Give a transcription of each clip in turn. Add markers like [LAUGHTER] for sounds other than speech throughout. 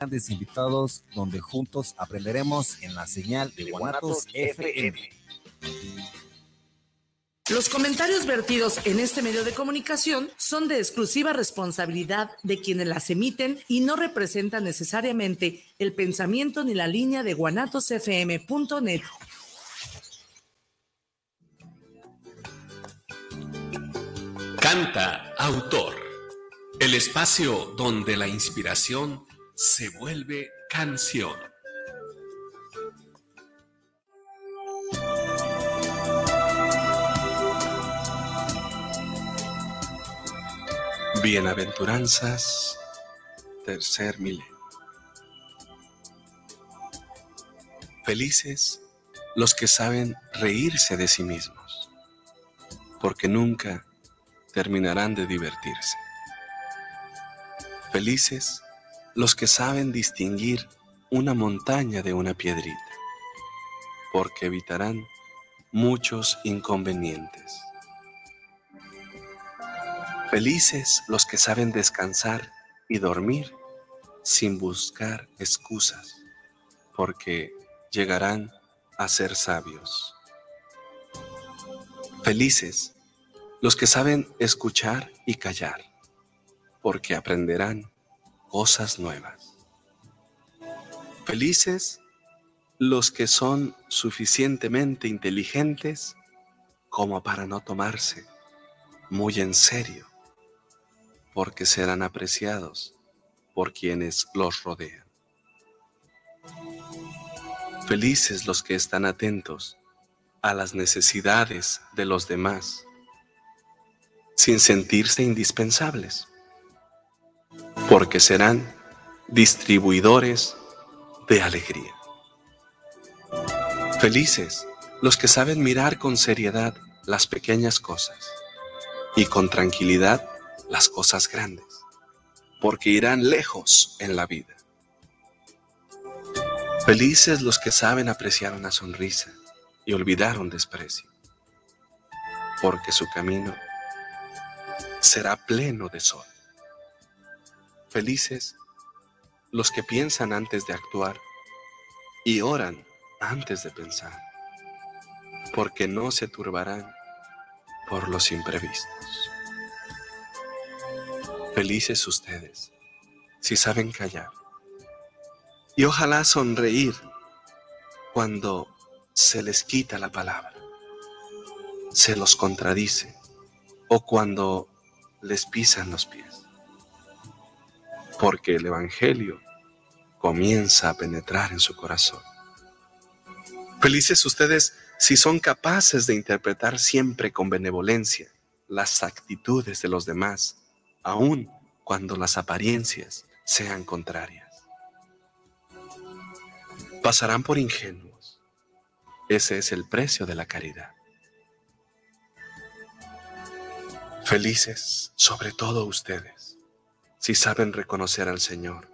grandes invitados donde juntos aprenderemos en la señal de Guanatos FM. Los comentarios vertidos en este medio de comunicación son de exclusiva responsabilidad de quienes las emiten y no representan necesariamente el pensamiento ni la línea de guanatosfm.net. Canta autor. El espacio donde la inspiración se vuelve canción. Bienaventuranzas, tercer milenio. Felices los que saben reírse de sí mismos, porque nunca terminarán de divertirse. Felices los que saben distinguir una montaña de una piedrita, porque evitarán muchos inconvenientes. Felices los que saben descansar y dormir sin buscar excusas, porque llegarán a ser sabios. Felices los que saben escuchar y callar, porque aprenderán cosas nuevas. Felices los que son suficientemente inteligentes como para no tomarse muy en serio porque serán apreciados por quienes los rodean. Felices los que están atentos a las necesidades de los demás, sin sentirse indispensables, porque serán distribuidores de alegría. Felices los que saben mirar con seriedad las pequeñas cosas y con tranquilidad las cosas grandes, porque irán lejos en la vida. Felices los que saben apreciar una sonrisa y olvidar un desprecio, porque su camino será pleno de sol. Felices los que piensan antes de actuar y oran antes de pensar, porque no se turbarán por los imprevistos. Felices ustedes si saben callar. Y ojalá sonreír cuando se les quita la palabra, se los contradice o cuando les pisan los pies. Porque el Evangelio comienza a penetrar en su corazón. Felices ustedes si son capaces de interpretar siempre con benevolencia las actitudes de los demás aun cuando las apariencias sean contrarias. Pasarán por ingenuos. Ese es el precio de la caridad. Felices, sobre todo ustedes, si saben reconocer al Señor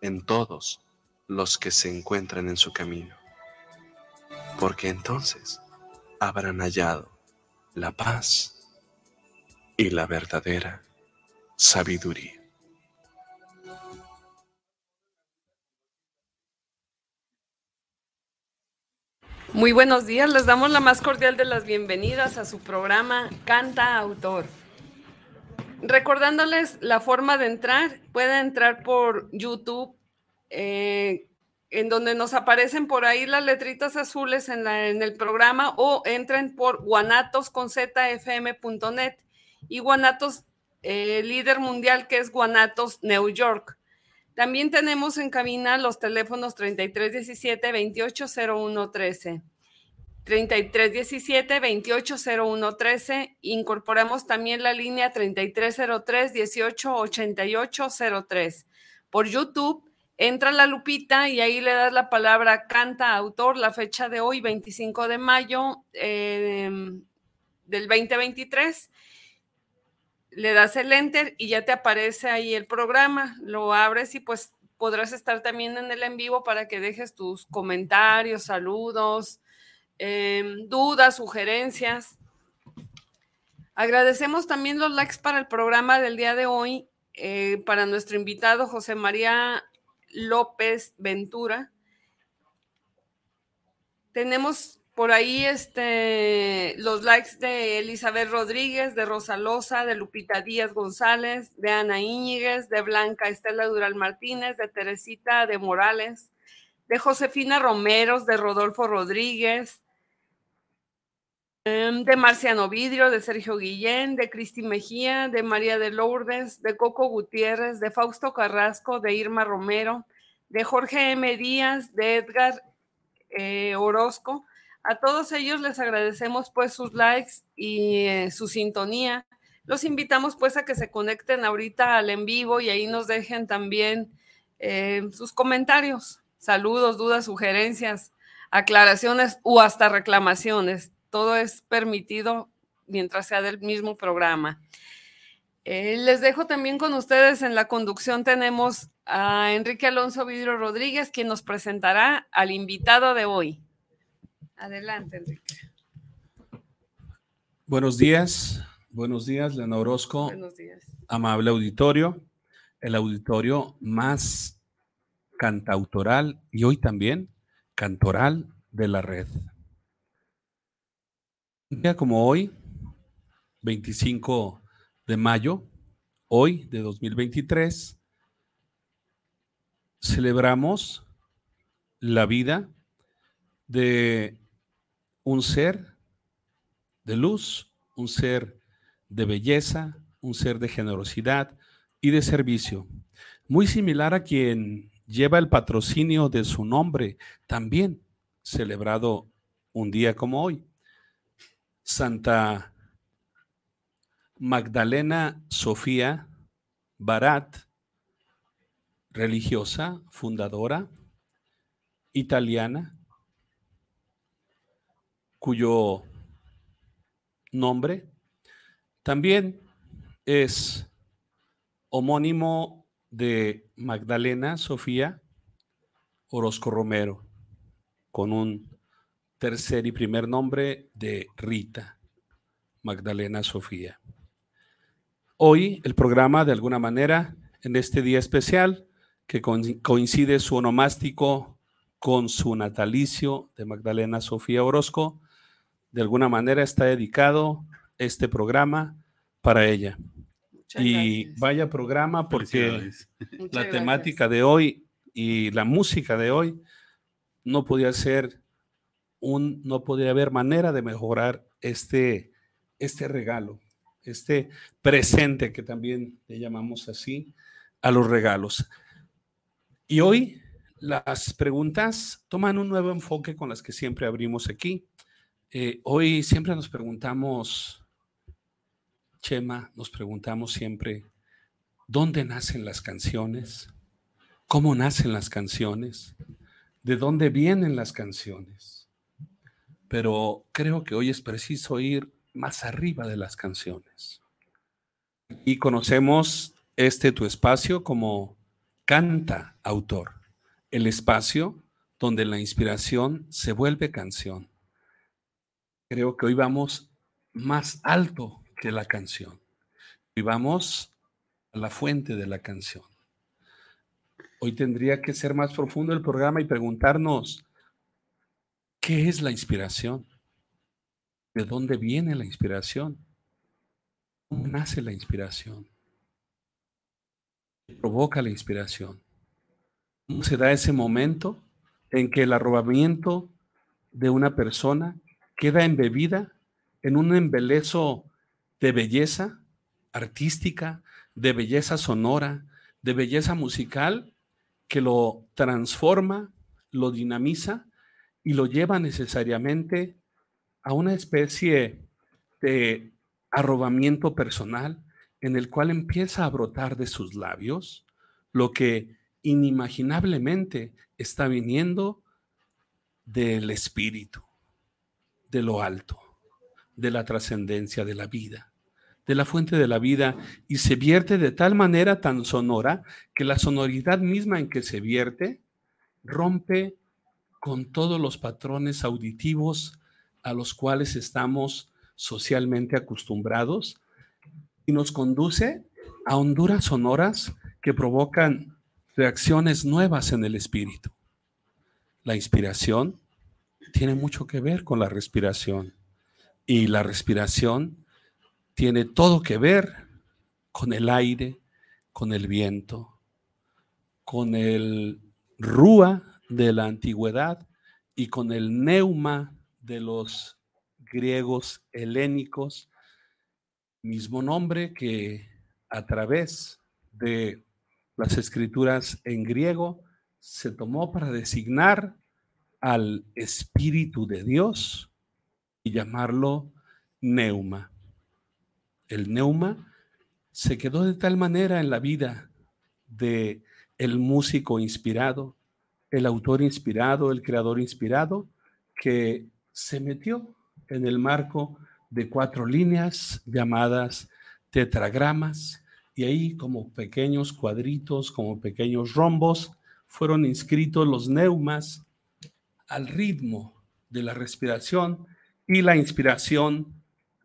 en todos los que se encuentran en su camino, porque entonces habrán hallado la paz y la verdadera sabiduría. Muy buenos días, les damos la más cordial de las bienvenidas a su programa Canta Autor. Recordándoles la forma de entrar, pueden entrar por YouTube, eh, en donde nos aparecen por ahí las letritas azules en, el programa, o entren por guanatosconzfm.net y guanatos eh, líder mundial que es Guanatos, New York. También tenemos en cabina los teléfonos 3317-280113. 3317-280113. Incorporamos también la línea 3303-188803. Por YouTube, entra la lupita y ahí le das la palabra canta autor, la fecha de hoy, 25 de mayo eh, del 2023 le das el enter y ya te aparece ahí el programa, lo abres y pues podrás estar también en el en vivo para que dejes tus comentarios, saludos, em, dudas, sugerencias. Agradecemos también los likes para el programa del día de hoy, eh, para nuestro invitado José María López Ventura. Tenemos por ahí este, los likes de Elizabeth Rodríguez, de Rosa Loza, de Lupita Díaz González, de Ana Íñiguez, de Blanca Estela Dural Martínez, de Teresita de Morales, de Josefina Romeros, de Rodolfo Rodríguez, de Marciano Vidrio, de Sergio Guillén, de Cristi Mejía, de María de Lourdes, de Coco Gutiérrez, de Fausto Carrasco, de Irma Romero, de Jorge M. Díaz, de Edgar eh, Orozco, a todos ellos les agradecemos pues sus likes y eh, su sintonía. Los invitamos pues a que se conecten ahorita al en vivo y ahí nos dejen también eh, sus comentarios, saludos, dudas, sugerencias, aclaraciones o hasta reclamaciones. Todo es permitido mientras sea del mismo programa. Eh, les dejo también con ustedes en la conducción tenemos a Enrique Alonso Vidro Rodríguez, quien nos presentará al invitado de hoy. Adelante, Enrique. Buenos días, buenos días, Lena Orozco. Buenos días. Amable auditorio, el auditorio más cantautoral y hoy también cantoral de la red. Un día como hoy, 25 de mayo, hoy de 2023, celebramos la vida de un ser de luz, un ser de belleza, un ser de generosidad y de servicio, muy similar a quien lleva el patrocinio de su nombre, también celebrado un día como hoy. Santa Magdalena Sofía Barat, religiosa, fundadora, italiana, cuyo nombre también es homónimo de Magdalena Sofía Orozco Romero, con un tercer y primer nombre de Rita Magdalena Sofía. Hoy el programa, de alguna manera, en este día especial, que coincide su onomástico con su natalicio de Magdalena Sofía Orozco, de alguna manera está dedicado este programa para ella. y vaya programa porque la temática de hoy y la música de hoy no podía ser un, no podía haber manera de mejorar este, este regalo, este presente que también le llamamos así a los regalos. Y hoy las preguntas toman un nuevo enfoque con las que siempre abrimos aquí. Eh, hoy siempre nos preguntamos, Chema, nos preguntamos siempre, ¿dónde nacen las canciones? ¿Cómo nacen las canciones? ¿De dónde vienen las canciones? Pero creo que hoy es preciso ir más arriba de las canciones. Y conocemos este tu espacio como canta autor, el espacio donde la inspiración se vuelve canción creo que hoy vamos más alto que la canción. Hoy vamos a la fuente de la canción. Hoy tendría que ser más profundo el programa y preguntarnos, ¿qué es la inspiración? ¿De dónde viene la inspiración? ¿Cómo nace la inspiración? ¿Qué provoca la inspiración? ¿Cómo se da ese momento en que el arrobamiento de una persona queda embebida en un embelezo de belleza artística, de belleza sonora, de belleza musical, que lo transforma, lo dinamiza y lo lleva necesariamente a una especie de arrobamiento personal en el cual empieza a brotar de sus labios lo que inimaginablemente está viniendo del espíritu de lo alto, de la trascendencia de la vida, de la fuente de la vida, y se vierte de tal manera tan sonora que la sonoridad misma en que se vierte rompe con todos los patrones auditivos a los cuales estamos socialmente acostumbrados y nos conduce a honduras sonoras que provocan reacciones nuevas en el espíritu. La inspiración tiene mucho que ver con la respiración y la respiración tiene todo que ver con el aire, con el viento, con el rúa de la antigüedad y con el neuma de los griegos helénicos, mismo nombre que a través de las escrituras en griego se tomó para designar al Espíritu de Dios y llamarlo neuma. El neuma se quedó de tal manera en la vida de el músico inspirado, el autor inspirado, el creador inspirado, que se metió en el marco de cuatro líneas llamadas tetragramas, y ahí como pequeños cuadritos, como pequeños rombos, fueron inscritos los neumas al ritmo de la respiración y la inspiración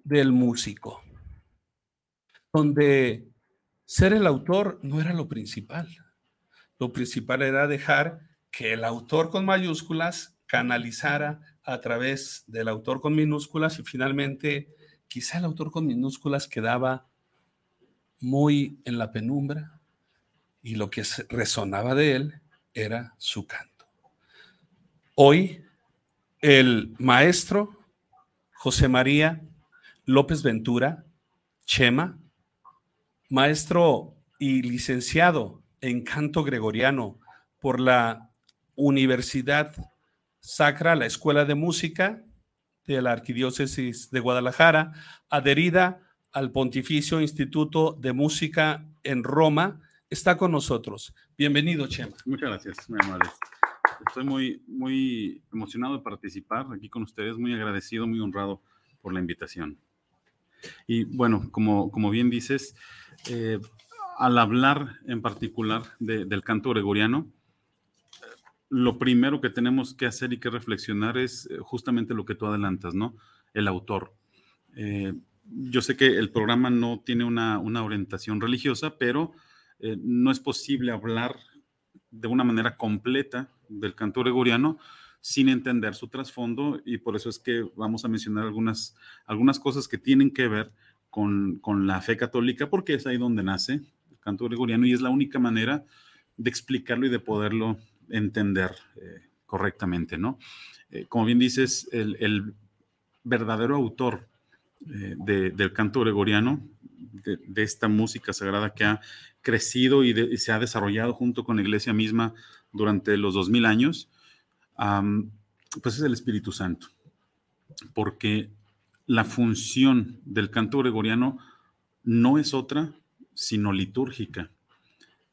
del músico, donde ser el autor no era lo principal. Lo principal era dejar que el autor con mayúsculas canalizara a través del autor con minúsculas y finalmente quizá el autor con minúsculas quedaba muy en la penumbra y lo que resonaba de él era su canto. Hoy el maestro José María López Ventura, Chema, maestro y licenciado en canto gregoriano por la Universidad Sacra, la Escuela de Música de la Arquidiócesis de Guadalajara, adherida al Pontificio Instituto de Música en Roma, está con nosotros. Bienvenido, Chema. Muchas gracias, muy amable. Estoy muy, muy emocionado de participar aquí con ustedes, muy agradecido, muy honrado por la invitación. Y bueno, como, como bien dices, eh, al hablar en particular del canto gregoriano, lo primero que tenemos que hacer y que reflexionar es eh, justamente lo que tú adelantas, ¿no? El autor. Eh, yo sé que el programa no tiene una, orientación religiosa, pero eh, no es posible hablar de una manera completa del canto gregoriano sin entender su trasfondo y por eso es que vamos a mencionar algunas, algunas cosas que tienen que ver con, la fe católica, porque es ahí donde nace el canto gregoriano y es la única manera de explicarlo y de poderlo entender eh, correctamente, ¿no? Eh, como bien dices, el, verdadero autor eh, del canto gregoriano, de, esta música sagrada que ha crecido y, se ha desarrollado junto con la iglesia misma durante los dos mil años, pues es el Espíritu Santo. Porque la función del canto gregoriano no es otra sino litúrgica.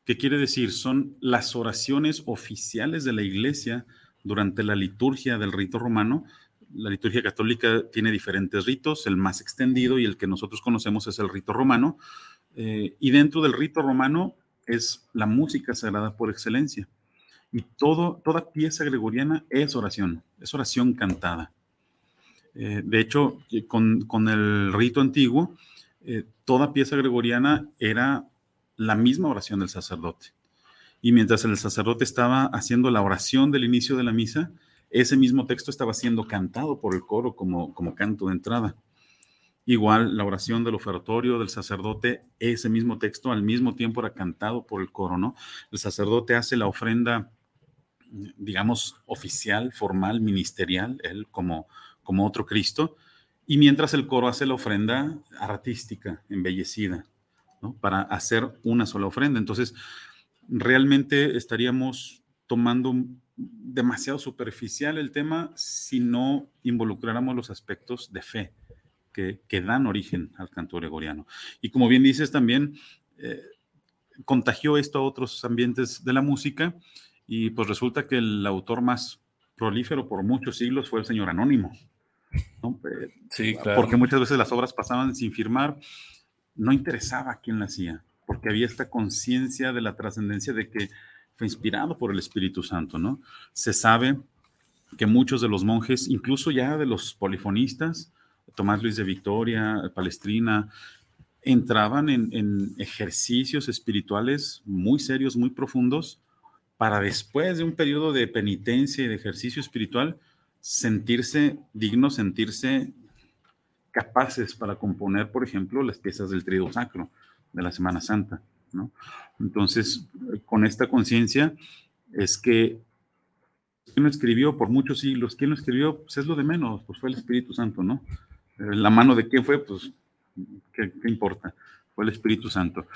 ¿Qué quiere decir? Son las oraciones oficiales de la iglesia durante la liturgia del rito romano, la liturgia católica tiene diferentes ritos, el más extendido y el que nosotros conocemos es el rito romano, eh, y dentro del rito romano es la música sagrada por excelencia. Y toda pieza gregoriana es oración, es oración cantada. Eh, de hecho, eh, con, el rito antiguo, toda pieza gregoriana era la misma oración del sacerdote. Y mientras el sacerdote estaba haciendo la oración del inicio de la misa, ese mismo texto estaba siendo cantado por el coro como, como canto de entrada. Igual la oración del ofertorio del sacerdote, ese mismo texto al mismo tiempo era cantado por el coro, ¿no? El sacerdote hace la ofrenda, digamos, oficial, formal, ministerial, él como, como otro Cristo, y mientras el coro hace la ofrenda artística, embellecida, ¿no? Para hacer una sola ofrenda. Entonces, realmente estaríamos tomando demasiado superficial el tema si no involucráramos los aspectos de fe que, que dan origen al canto gregoriano. Y como bien dices también, eh, contagió esto a otros ambientes de la música y pues resulta que el autor más prolífero por muchos siglos fue el señor Anónimo. Eh, sí, claro. Porque muchas veces las obras pasaban sin firmar, no interesaba quién la hacía, porque había esta conciencia de la trascendencia de que fue inspirado por el Espíritu Santo, ¿no? Se sabe que muchos de los monjes, incluso ya de los polifonistas, Tomás Luis de Victoria, Palestrina, entraban en, ejercicios espirituales muy serios, muy profundos, para después de un periodo de penitencia y de ejercicio espiritual, sentirse dignos, sentirse capaces para componer, por ejemplo, las piezas del Trío Sacro de la Semana Santa. ¿no? Entonces, con esta conciencia es que ¿quién lo escribió por muchos siglos? ¿Quién lo escribió? Pues es lo de menos, pues fue el Espíritu Santo, ¿no? Eh, la mano de quién fue, pues, ¿qué, qué importa? Fue el Espíritu Santo.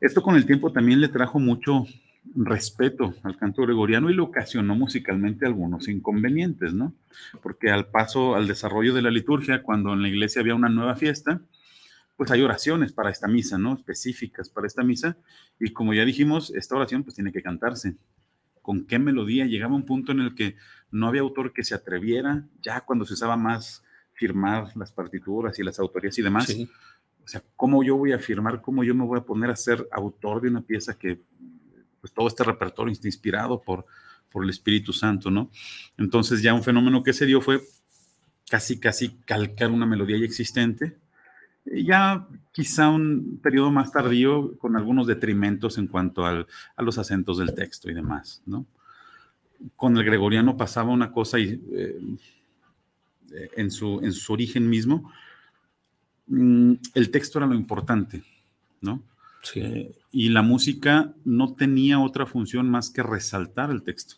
Esto con el tiempo también le trajo mucho respeto al canto gregoriano y le ocasionó musicalmente algunos inconvenientes, ¿no? Porque al paso, al desarrollo de la liturgia, cuando en la iglesia había una nueva fiesta, pues hay oraciones para esta misa, ¿no? Específicas para esta misa. Y como ya dijimos, esta oración pues tiene que cantarse. ¿Con qué melodía? Llegaba un punto en el que no había autor que se atreviera, ya cuando se usaba más firmar las partituras y las autorías y demás. O sea, ¿cómo yo voy a firmar? ¿Cómo yo me voy a poner a ser autor de una pieza que pues todo este repertorio está inspirado por, por el Espíritu Santo, ¿no? Entonces ya un fenómeno que se dio fue casi, casi calcar una melodía ya existente, ya quizá un periodo más tardío con algunos detrimentos en cuanto al, a los acentos del texto y demás, ¿no? Con el gregoriano pasaba una cosa y, eh, en, su, en su origen mismo, mm, el texto era lo importante, ¿no? Eh, y la música no tenía otra función más que resaltar el texto,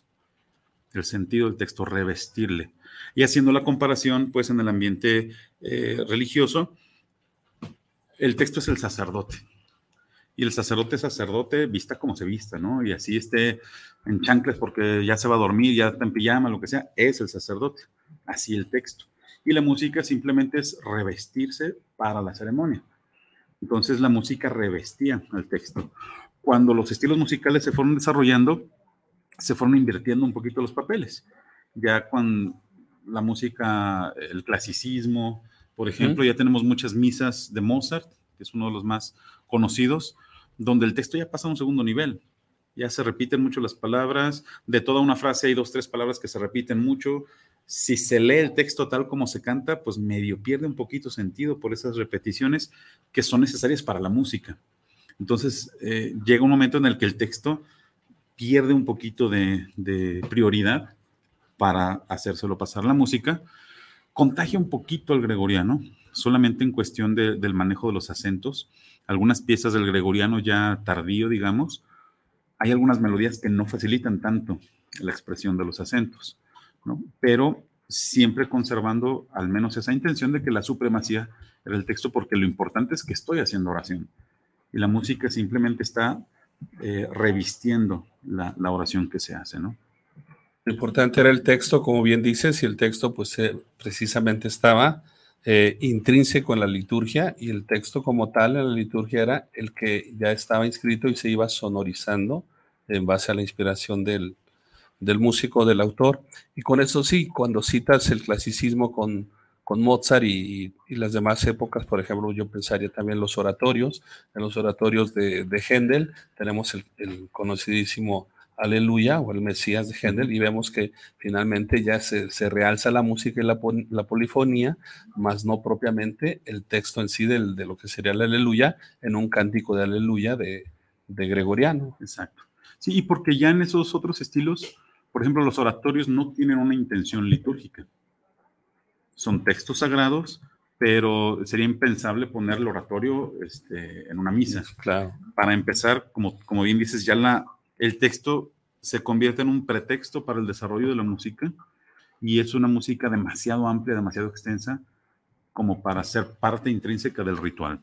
el sentido del texto, revestirle. Y haciendo la comparación, pues en el ambiente eh, religioso, el texto es el sacerdote. Y el sacerdote sacerdote, vista como se vista, ¿no? Y así esté en chancles porque ya se va a dormir, ya está en pijama, lo que sea, es el sacerdote. Así el texto. Y la música simplemente es revestirse para la ceremonia. Entonces la música revestía el texto. Cuando los estilos musicales se fueron desarrollando, se fueron invirtiendo un poquito los papeles. Ya con la música, el clasicismo, por ejemplo, ya tenemos muchas misas de Mozart, que es uno de los más conocidos, donde el texto ya pasa a un segundo nivel. Ya se repiten mucho las palabras, de toda una frase hay dos, tres palabras que se repiten mucho, si se lee el texto tal como se canta, pues medio pierde un poquito sentido por esas repeticiones que son necesarias para la música. Entonces, eh, llega un momento en el que el texto pierde un poquito de, prioridad para hacérselo pasar la música, contagia un poquito al gregoriano, solamente en cuestión del manejo de los acentos. Algunas piezas del gregoriano ya tardío, digamos, hay algunas melodías que no facilitan tanto la expresión de los acentos. Pero siempre conservando al menos esa intención de que la supremacía era el texto, porque lo importante es que estoy haciendo oración. Y la música simplemente está eh, revistiendo la, oración que se hace, ¿no? Lo importante era el texto, como bien dices, y el texto pues eh, precisamente estaba eh, intrínseco en la liturgia y el texto como tal en la liturgia era el que ya estaba inscrito y se iba sonorizando en base a la inspiración del, del músico, del autor. Y con eso sí, cuando citas el clasicismo con, con Mozart y, las demás épocas, por ejemplo, yo pensaría también los oratorios. En los oratorios de, de Händel tenemos el, conocidísimo Aleluya o el Mesías de Händel y vemos que finalmente ya se, se realza la música y la, la, polifonía, más no propiamente el texto en sí del, de lo que sería el Aleluya en un cántico de Aleluya de, de Gregoriano. Exacto. Sí, y porque ya en esos otros estilos por ejemplo, los oratorios no tienen una intención litúrgica. Son textos sagrados, pero sería impensable poner el oratorio este, en una misa. Claro. Para empezar, como, como bien dices, ya la, el texto se convierte en un pretexto para el desarrollo de la música y es una música demasiado amplia, demasiado extensa como para ser parte intrínseca del ritual.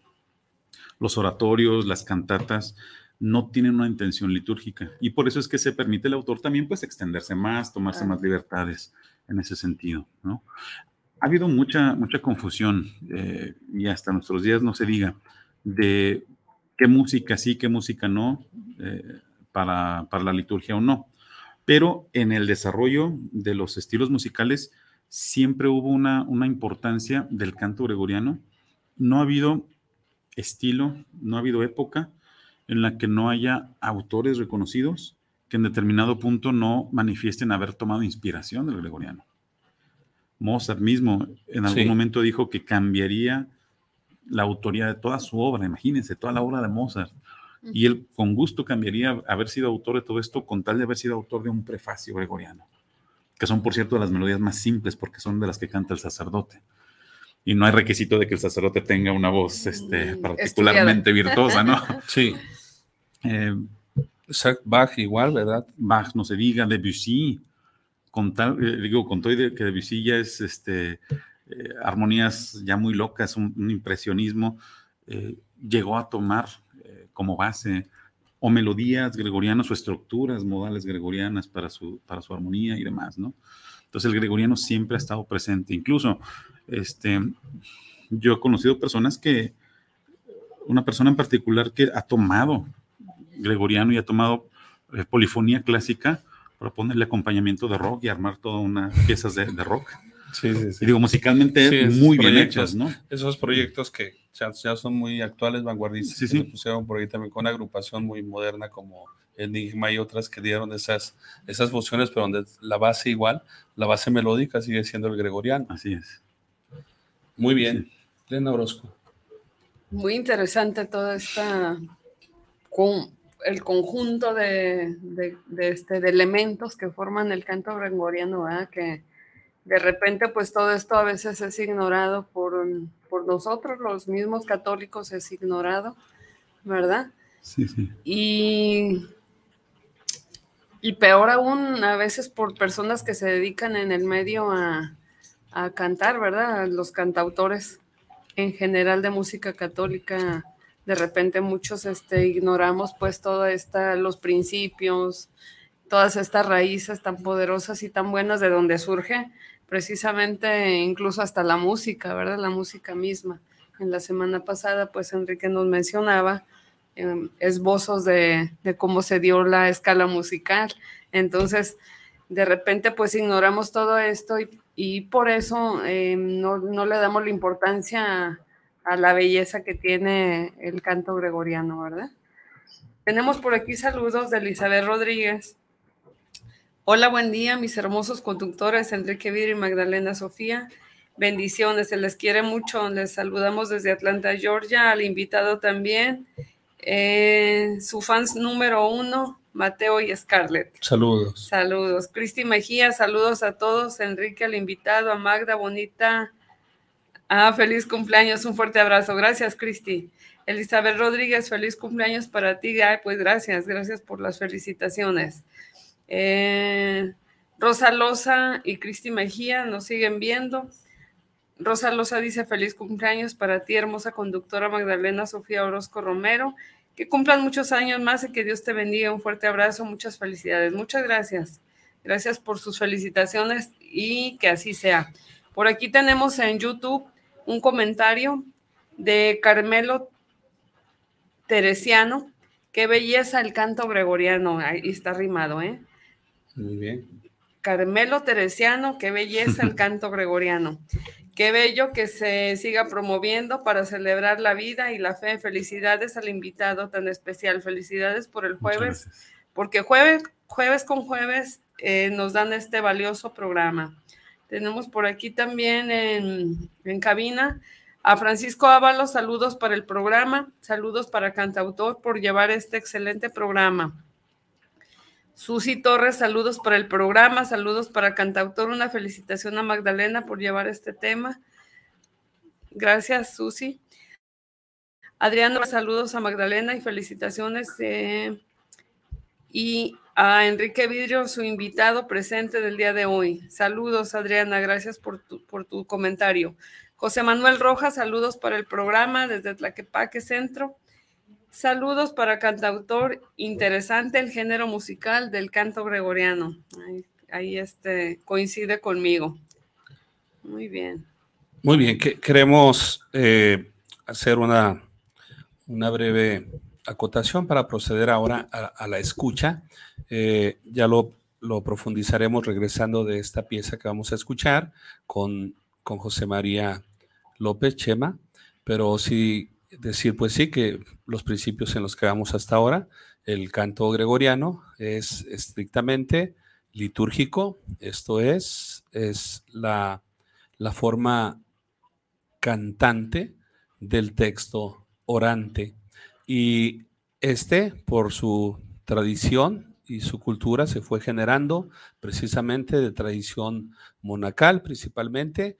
Los oratorios, las cantatas, no tienen una intención litúrgica. Y por eso es que se permite al autor también pues extenderse más, tomarse más libertades en ese sentido, ¿no? Ha habido mucha, mucha confusión eh, y hasta nuestros días no se diga de qué música sí, qué música no, eh, para, para la liturgia o no. Pero en el desarrollo de los estilos musicales siempre hubo una, una importancia del canto gregoriano. No ha habido estilo, no ha habido época en la que no haya autores reconocidos que en determinado punto no manifiesten haber tomado inspiración del gregoriano. Mozart mismo en algún momento dijo que cambiaría la autoría de toda su obra, imagínense, toda la obra de Mozart, Y él con gusto cambiaría haber sido autor de todo esto con tal de haber sido autor de un prefacio gregoriano, que son, por cierto, las melodías más simples porque son de las que canta el sacerdote. Y no hay requisito de que el sacerdote tenga una voz este, Mm, particularmente virtuosa, ¿no? [LAUGHS] Sí. Eh, Bach igual, ¿verdad? Bach, no se diga, Debussy, con tal, eh, digo, con todo de que Debussy ya es este, eh, armonías ya muy locas, un, un impresionismo, eh, llegó a tomar eh, como base o melodías gregorianas o estructuras modales gregorianas para su, para su armonía y demás, ¿no? Entonces el gregoriano siempre ha estado presente. Incluso, este, yo he conocido personas que, una persona en particular que ha tomado gregoriano y ha tomado eh, polifonía clásica para ponerle acompañamiento de rock y armar toda una piezas de, de rock. Sí, sí, sí. Y digo, musicalmente Sí, muy bien hechos, ¿no? Esos proyectos que ya, ya son muy actuales, vanguardistas, Sí, que sí. se pusieron por ahí también con una agrupación muy moderna como Enigma y otras que dieron esas, esas fusiones, pero donde la base igual, la base melódica sigue siendo el gregoriano. Así es. Muy bien. Elena Orozco. Muy interesante toda esta con el conjunto de, de- de este, de elementos que forman el canto gregoriano, ¿verdad? que de repente pues todo esto a veces es ignorado por, por nosotros, los mismos católicos es ignorado, ¿verdad? Sí, sí. Y, y peor aún, a veces por personas que se dedican en el medio a, a cantar, ¿verdad? Los cantautores en general de música católica, de repente muchos este, ignoramos pues toda esta, los principios, todas estas raíces tan poderosas y tan buenas de donde surge precisamente incluso hasta la música, ¿verdad? La música misma. En la semana pasada, pues Enrique nos mencionaba eh, esbozos de, de cómo se dio la escala musical. Entonces, de repente, pues ignoramos todo esto y, y por eso eh, no, no le damos la importancia a, la belleza que tiene el canto gregoriano, ¿verdad? Tenemos por aquí saludos de Elizabeth Rodríguez. Hola, buen día, mis hermosos conductores Enrique Vidri y Magdalena Sofía. Bendiciones, se les quiere mucho. Les saludamos desde Atlanta, Georgia, al invitado también. Eh, su fans número uno, Mateo y Scarlett. Saludos. Saludos. Cristi Mejía, saludos a todos. Enrique, al invitado, a Magda, bonita. Ah, feliz cumpleaños, un fuerte abrazo. Gracias, Cristi. Elizabeth Rodríguez, feliz cumpleaños para ti. Ay, pues gracias, gracias por las felicitaciones. Eh, Rosa Loza y Cristi Mejía nos siguen viendo. Rosa Loza dice feliz cumpleaños para ti, hermosa conductora Magdalena Sofía Orozco Romero. Que cumplan muchos años más y que Dios te bendiga. Un fuerte abrazo, muchas felicidades. Muchas gracias. Gracias por sus felicitaciones y que así sea. Por aquí tenemos en YouTube un comentario de Carmelo Teresiano. Qué belleza el canto gregoriano. Ahí está rimado, ¿eh? Muy bien. Carmelo Teresiano, qué belleza el canto gregoriano. Qué bello que se siga promoviendo para celebrar la vida y la fe. Felicidades al invitado tan especial. Felicidades por el jueves, porque jueves, jueves con jueves eh, nos dan este valioso programa. Tenemos por aquí también en, en cabina a Francisco Ábalos, saludos para el programa, saludos para Cantautor por llevar este excelente programa. Susi Torres, saludos para el programa, saludos para Cantautor, una felicitación a Magdalena por llevar este tema. Gracias, Susi. Adriano, saludos a Magdalena y felicitaciones. eh, y a Enrique Vidrio, su invitado presente del día de hoy. Saludos, Adriana, gracias por tu, por tu comentario. José Manuel Rojas, saludos para el programa desde Tlaquepaque Centro. Saludos para cantautor interesante el género musical del canto gregoriano. Ahí, este, coincide conmigo. Muy bien. Muy bien, que- queremos eh, hacer una, una breve acotación para proceder ahora a, la escucha. Eh, ya lo, lo profundizaremos regresando de esta pieza que vamos a escuchar con, con José María López Chema, pero sí decir, pues sí, que los principios en los que vamos hasta ahora, el canto gregoriano es estrictamente litúrgico, esto es, es la, la forma cantante del texto orante. Y Este, por su tradición y su cultura, se fue generando precisamente de tradición monacal, principalmente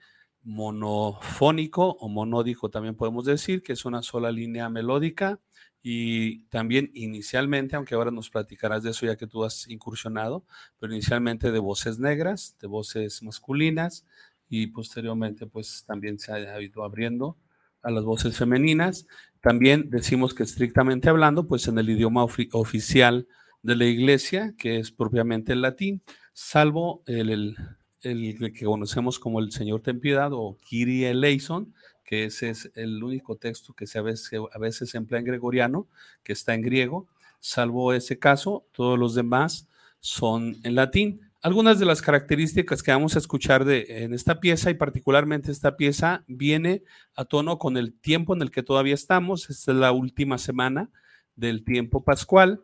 monofónico o monódico también podemos decir, que es una sola línea melódica y también inicialmente, aunque ahora nos platicarás de eso ya que tú has incursionado, pero inicialmente de voces negras, de voces masculinas y posteriormente pues también se ha ido abriendo a las voces femeninas. También decimos que estrictamente hablando, pues en el idioma oficial de la iglesia, que es propiamente el latín, salvo el el que conocemos como el Señor ten piedad o Kyrie eleison, que ese es el único texto que se a, veces, a veces se emplea en gregoriano, que está en griego, salvo ese caso, todos los demás son en latín. Algunas de las características que vamos a escuchar de, en esta pieza y particularmente esta pieza viene a tono con el tiempo en el que todavía estamos. Esta es la última semana del tiempo pascual.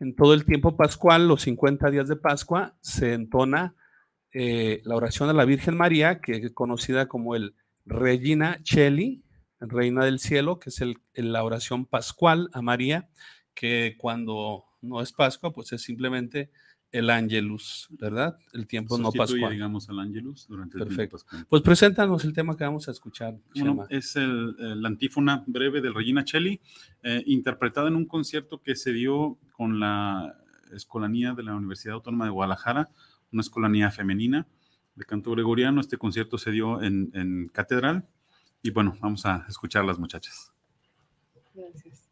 En todo el tiempo pascual, los 50 días de Pascua, se entona eh, la oración a la Virgen María, que es conocida como el Regina Cheli, Reina del Cielo, que es el, la oración pascual a María, que cuando no es Pascua, pues es simplemente el Angelus, ¿verdad? El tiempo no pascual. digamos al Angelus durante el Perfecto. Pues preséntanos el tema que vamos a escuchar. Bueno, es el, la antífona breve del Regina Cheli, eh, interpretada en un concierto que se dio con la Escolanía de la Universidad Autónoma de Guadalajara una escolanía femenina de canto gregoriano. Este concierto se dio en, Catedral y bueno, vamos a escuchar las muchachas. Gracias.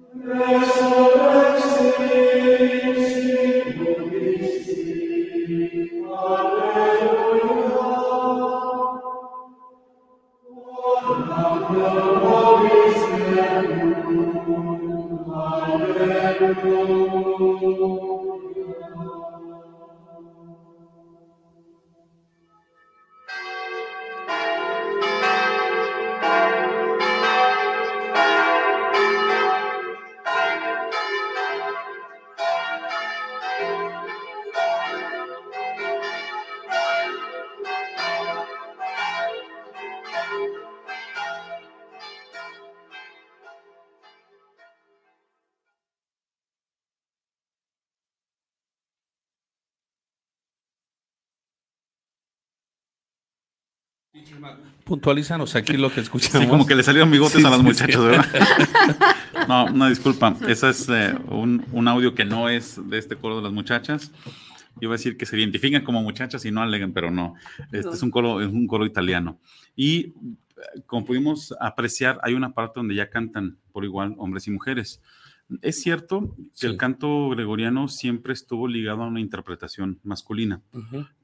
Yes. Puntualízanos aquí lo que escuchamos. Sí, como que le salieron bigotes a las muchachas, ¿verdad? [LAUGHS] no, no, disculpa. Ese es eh, un, audio que no es de este coro de las muchachas. Iba a decir que se identifican como muchachas y no aleguen, pero no. Este es un coro, es un coro italiano. Y eh, como pudimos apreciar, hay una parte donde ya cantan por igual hombres y mujeres. Es cierto que el canto gregoriano siempre estuvo ligado a una interpretación masculina,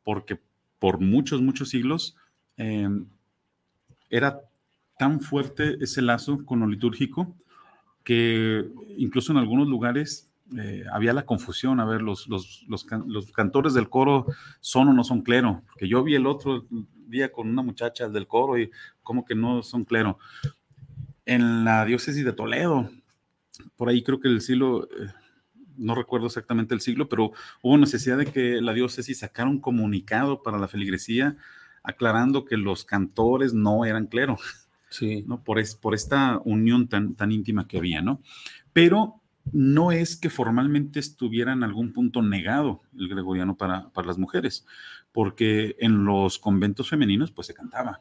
porque por muchos, muchos siglos Em, era tan fuerte ese lazo con lo litúrgico que incluso en algunos lugares eh, había la confusión, a ver, los, los, los, cantores del coro son o no son clero, porque yo vi el otro día con una muchacha del coro y como que no son clero. En la diócesis de Toledo, por ahí creo que el siglo, eh, no recuerdo exactamente el siglo, pero hubo necesidad de que la diócesis sacara un comunicado para la feligresía aclarando que los cantores no eran clero, sí. ¿no? Por, es, por esta unión tan, tan íntima que había, ¿no? Pero no es que formalmente estuviera en algún punto negado el gregoriano para, para las mujeres, porque en los conventos femeninos pues se cantaba.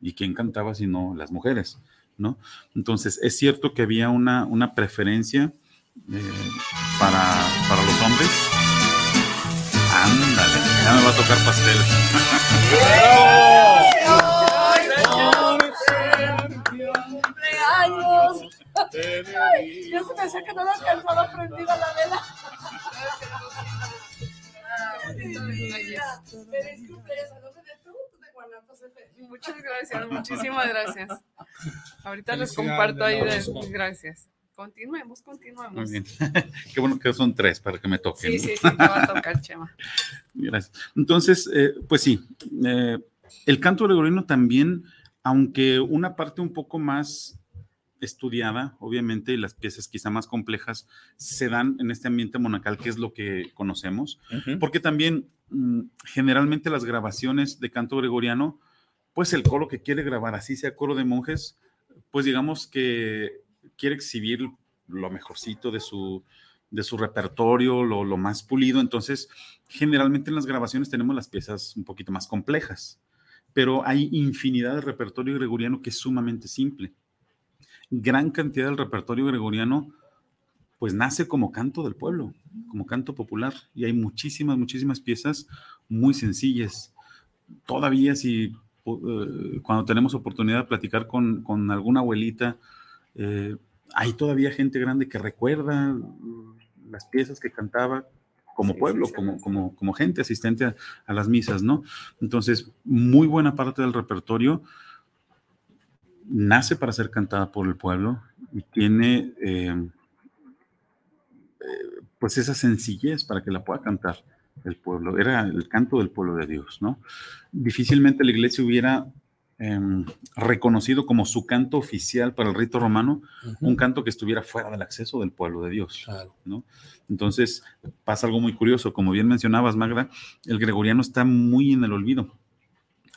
¿Y quién cantaba sino las mujeres? ¿no? Entonces, es cierto que había una, una preferencia eh, para, para los hombres. Ya me va a tocar pastel. ¡Cumpleaños! Ay, yo se me hacía que no la alcanzaba prendida la vela. Feliz cumpleaños. ¿A nombre de? Tú de Guanatos FM. Muchas gracias, muchísimas gracias. Ahorita les comparto ahí. De, gracias. Continuemos, continuemos. Muy bien. [LAUGHS] Qué bueno que son tres para que me toquen. Sí, sí, sí, te va a tocar, Chema. [LAUGHS] Gracias. Entonces, eh, pues sí, eh, el canto gregoriano también, aunque una parte un poco más estudiada, obviamente, y las piezas quizá más complejas se dan en este ambiente monacal, que es lo que conocemos, porque también mm, generalmente las grabaciones de canto gregoriano, pues el coro que quiere grabar, así sea coro de monjes, pues digamos que quiere exhibir lo mejorcito de su, de su repertorio, lo, lo, más pulido. Entonces, generalmente en las grabaciones tenemos las piezas un poquito más complejas, pero hay infinidad de repertorio gregoriano que es sumamente simple. Gran cantidad del repertorio gregoriano, pues nace como canto del pueblo, como canto popular, y hay muchísimas, muchísimas piezas muy sencillas. Todavía si uh, cuando tenemos oportunidad de platicar con, con alguna abuelita, eh, hay todavía gente grande que recuerda las piezas que cantaba como sí, pueblo, sí, como, como, como, gente asistente a, a, las misas, ¿no? Entonces, muy buena parte del repertorio nace para ser cantada por el pueblo y tiene eh, eh, pues esa sencillez para que la pueda cantar el pueblo. Era el canto del pueblo de Dios, ¿no? Difícilmente la iglesia hubiera eh, reconocido como su canto oficial para el rito romano, uh -huh. un canto que estuviera fuera del acceso del pueblo de Dios. Claro. ¿no? Entonces pasa algo muy curioso, como bien mencionabas, Magda, el gregoriano está muy en el olvido,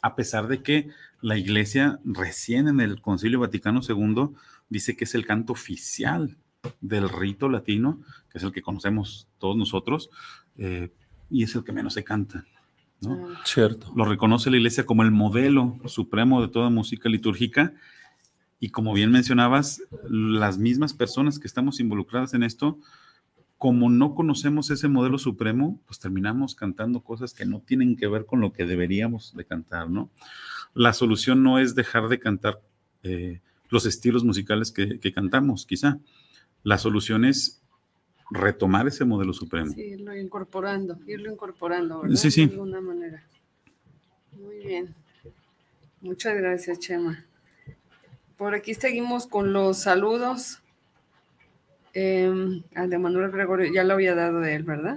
a pesar de que la iglesia recién en el Concilio Vaticano II dice que es el canto oficial del rito latino, que es el que conocemos todos nosotros, eh, y es el que menos se canta. ¿No? Cierto. Lo reconoce la iglesia como el modelo supremo de toda música litúrgica y como bien mencionabas, las mismas personas que estamos involucradas en esto, como no conocemos ese modelo supremo, pues terminamos cantando cosas que no tienen que ver con lo que deberíamos de cantar, ¿no? La solución no es dejar de cantar eh, los estilos musicales que, que cantamos, quizá. La solución es retomar ese modelo supremo. Sí, irlo incorporando, irlo incorporando, ¿verdad? Sí, sí. De alguna manera. Muy bien. Muchas gracias, Chema. Por aquí seguimos con los saludos. Eh, al de Manuel Gregorio, ya lo había dado de él, ¿verdad?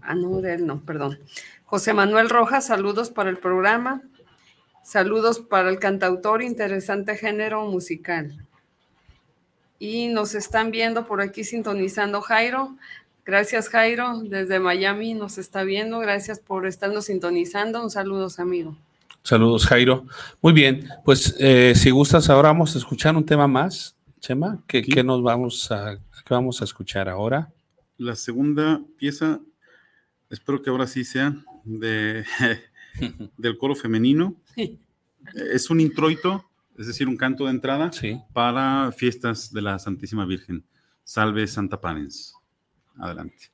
Ah, no, de él no, perdón. José Manuel Rojas, saludos para el programa. Saludos para el cantautor, interesante género musical. Y nos están viendo por aquí sintonizando Jairo. Gracias Jairo, desde Miami nos está viendo. Gracias por estarnos sintonizando. Un saludo, amigo. Saludos Jairo. Muy bien, pues eh, si gustas ahora vamos a escuchar un tema más, Chema. ¿Qué, ¿qué nos vamos a, qué vamos a escuchar ahora? La segunda pieza, espero que ahora sí sea de, [LAUGHS] del coro femenino. Es un introito es decir, un canto de entrada sí. para fiestas de la Santísima Virgen. Salve Santa Panens. Adelante.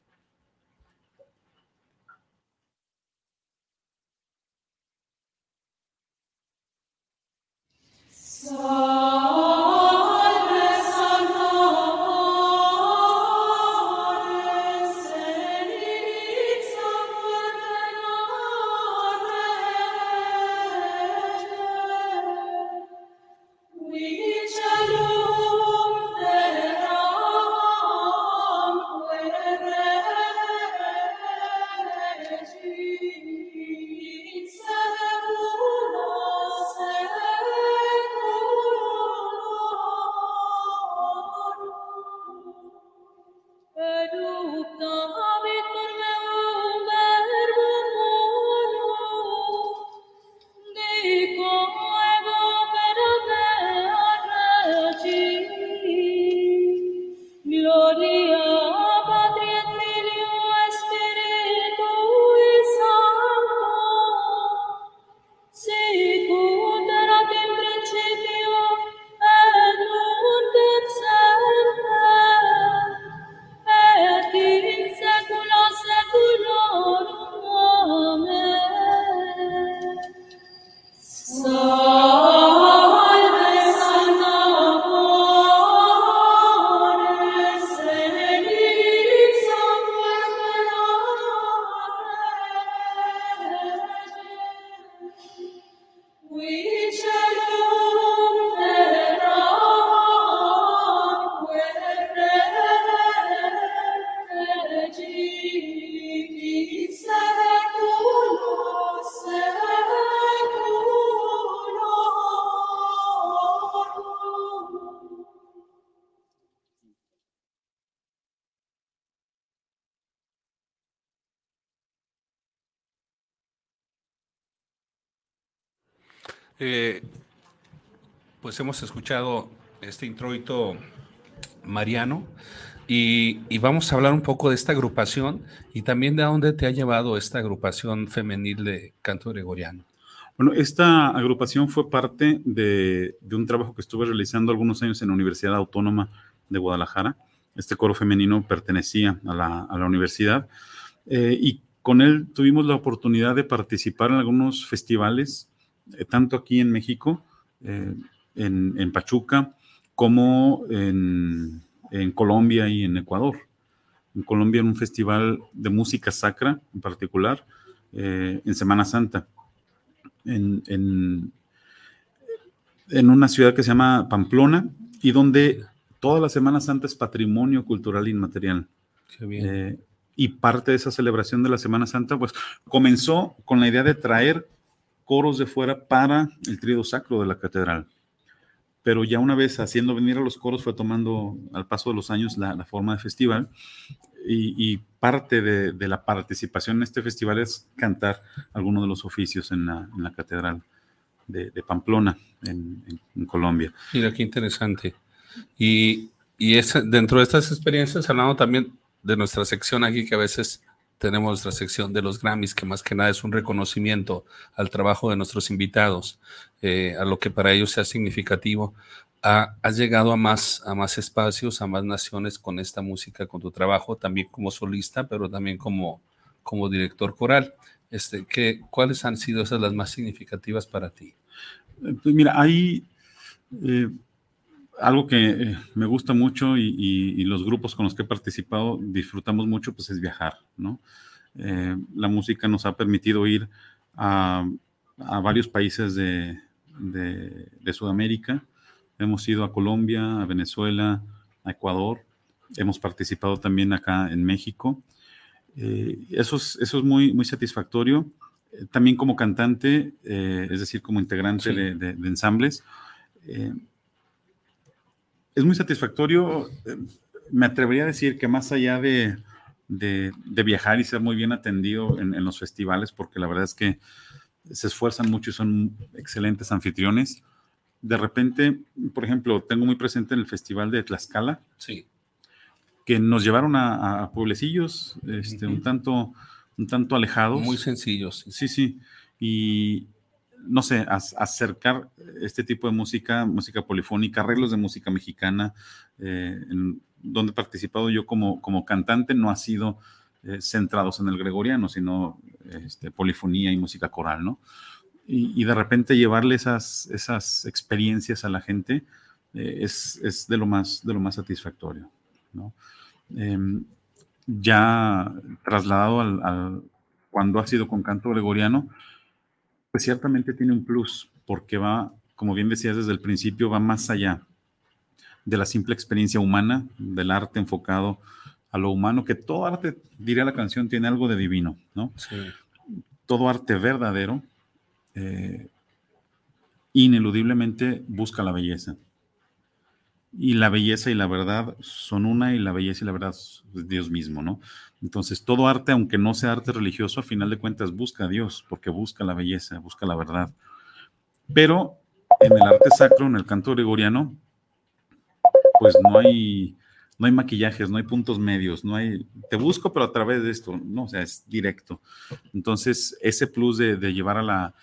So Eh, pues hemos escuchado este introito mariano y, vamos a hablar un poco de esta agrupación y también de dónde te ha llevado esta agrupación femenil de canto gregoriano. Bueno, esta agrupación fue parte de, un trabajo que estuve realizando algunos años en la Universidad Autónoma de Guadalajara. Este coro femenino pertenecía a la, universidad eh, y con él tuvimos la oportunidad de participar en algunos festivales, tanto aquí en México, eh, en, en, Pachuca, como en, en, Colombia y en Ecuador. En Colombia en un festival de música sacra en particular, en Semana Santa en, en, en, una ciudad que se llama Pamplona y donde toda la Semana Santa es patrimonio cultural inmaterial. Eh, y parte de esa celebración de la Semana Santa, pues comenzó con la idea de traer coros de fuera para el trío sacro de la catedral. Pero ya una vez haciendo venir a los coros fue tomando al paso de los años la, forma de festival y, parte de, la participación en este festival es cantar algunos de los oficios en la, catedral de, Pamplona, en, en, en, Colombia. Mira, qué interesante. Y, y es, dentro de estas experiencias, hablando también de nuestra sección aquí, que a veces tenemos nuestra sección de los Grammys, que más que nada es un reconocimiento al trabajo de nuestros invitados, eh, a lo que para ellos sea significativo ha, has llegado a más, a más espacios, a más naciones con esta música, con tu trabajo, también como solista, pero también como, como director coral. Este, ¿qué, ¿Cuáles han sido esas las más significativas para ti? Pues mira, hay eh, algo que eh, me gusta mucho y, y, y, los grupos con los que he participado disfrutamos mucho, pues es viajar, ¿no? Eh, la música nos ha permitido ir a, a varios países de, de, de Sudamérica, Hemos ido a Colombia, a Venezuela, a Ecuador. Hemos participado también acá en México. Eh, eso, es, eso es muy, muy satisfactorio. Eh, también como cantante, es decir, como integrante sí. de, de, ensambles. Eh, es muy satisfactorio. Me atrevería a decir que más allá de, de viajar y ser muy bien atendido en, en los festivales, porque la verdad es que se esfuerzan mucho y son excelentes anfitriones de repente, por ejemplo, tengo muy presente en el Festival de Tlaxcala, sí. que nos llevaron a, a pueblecillos este, uh -huh. un, tanto, un tanto alejados. Muy sencillos. Sí, sí. Y no sé, acercar este tipo de música, música polifónica, arreglos de música mexicana, eh, donde he participado yo como, como cantante, no ha sido eh, centrados en el gregoriano, sino este, polifonía y música coral, ¿no? y, y, de repente llevarle esas, esas experiencias a la gente eh, es, es, de, lo más, de lo más satisfactorio. ¿no? Eh, ya trasladado al, cuando ha sido con canto gregoriano, pues ciertamente tiene un plus, porque va, como bien decías desde el principio, va más allá de la simple experiencia humana, del arte enfocado a lo humano, que todo arte, diría la canción, tiene algo de divino, ¿no? Sí. Todo arte verdadero eh, ineludiblemente busca la belleza. Y la belleza y la verdad son una y la belleza y la verdad es Dios mismo, ¿no? Entonces, todo arte, aunque no sea arte religioso, a final de cuentas busca a Dios, porque busca la belleza, busca la verdad. Pero en el arte sacro, en el canto gregoriano, pues no hay, no hay maquillajes, no hay puntos medios, no hay, te busco, pero a través de esto, no, o sea, es directo. Entonces, ese plus de, de llevar a la,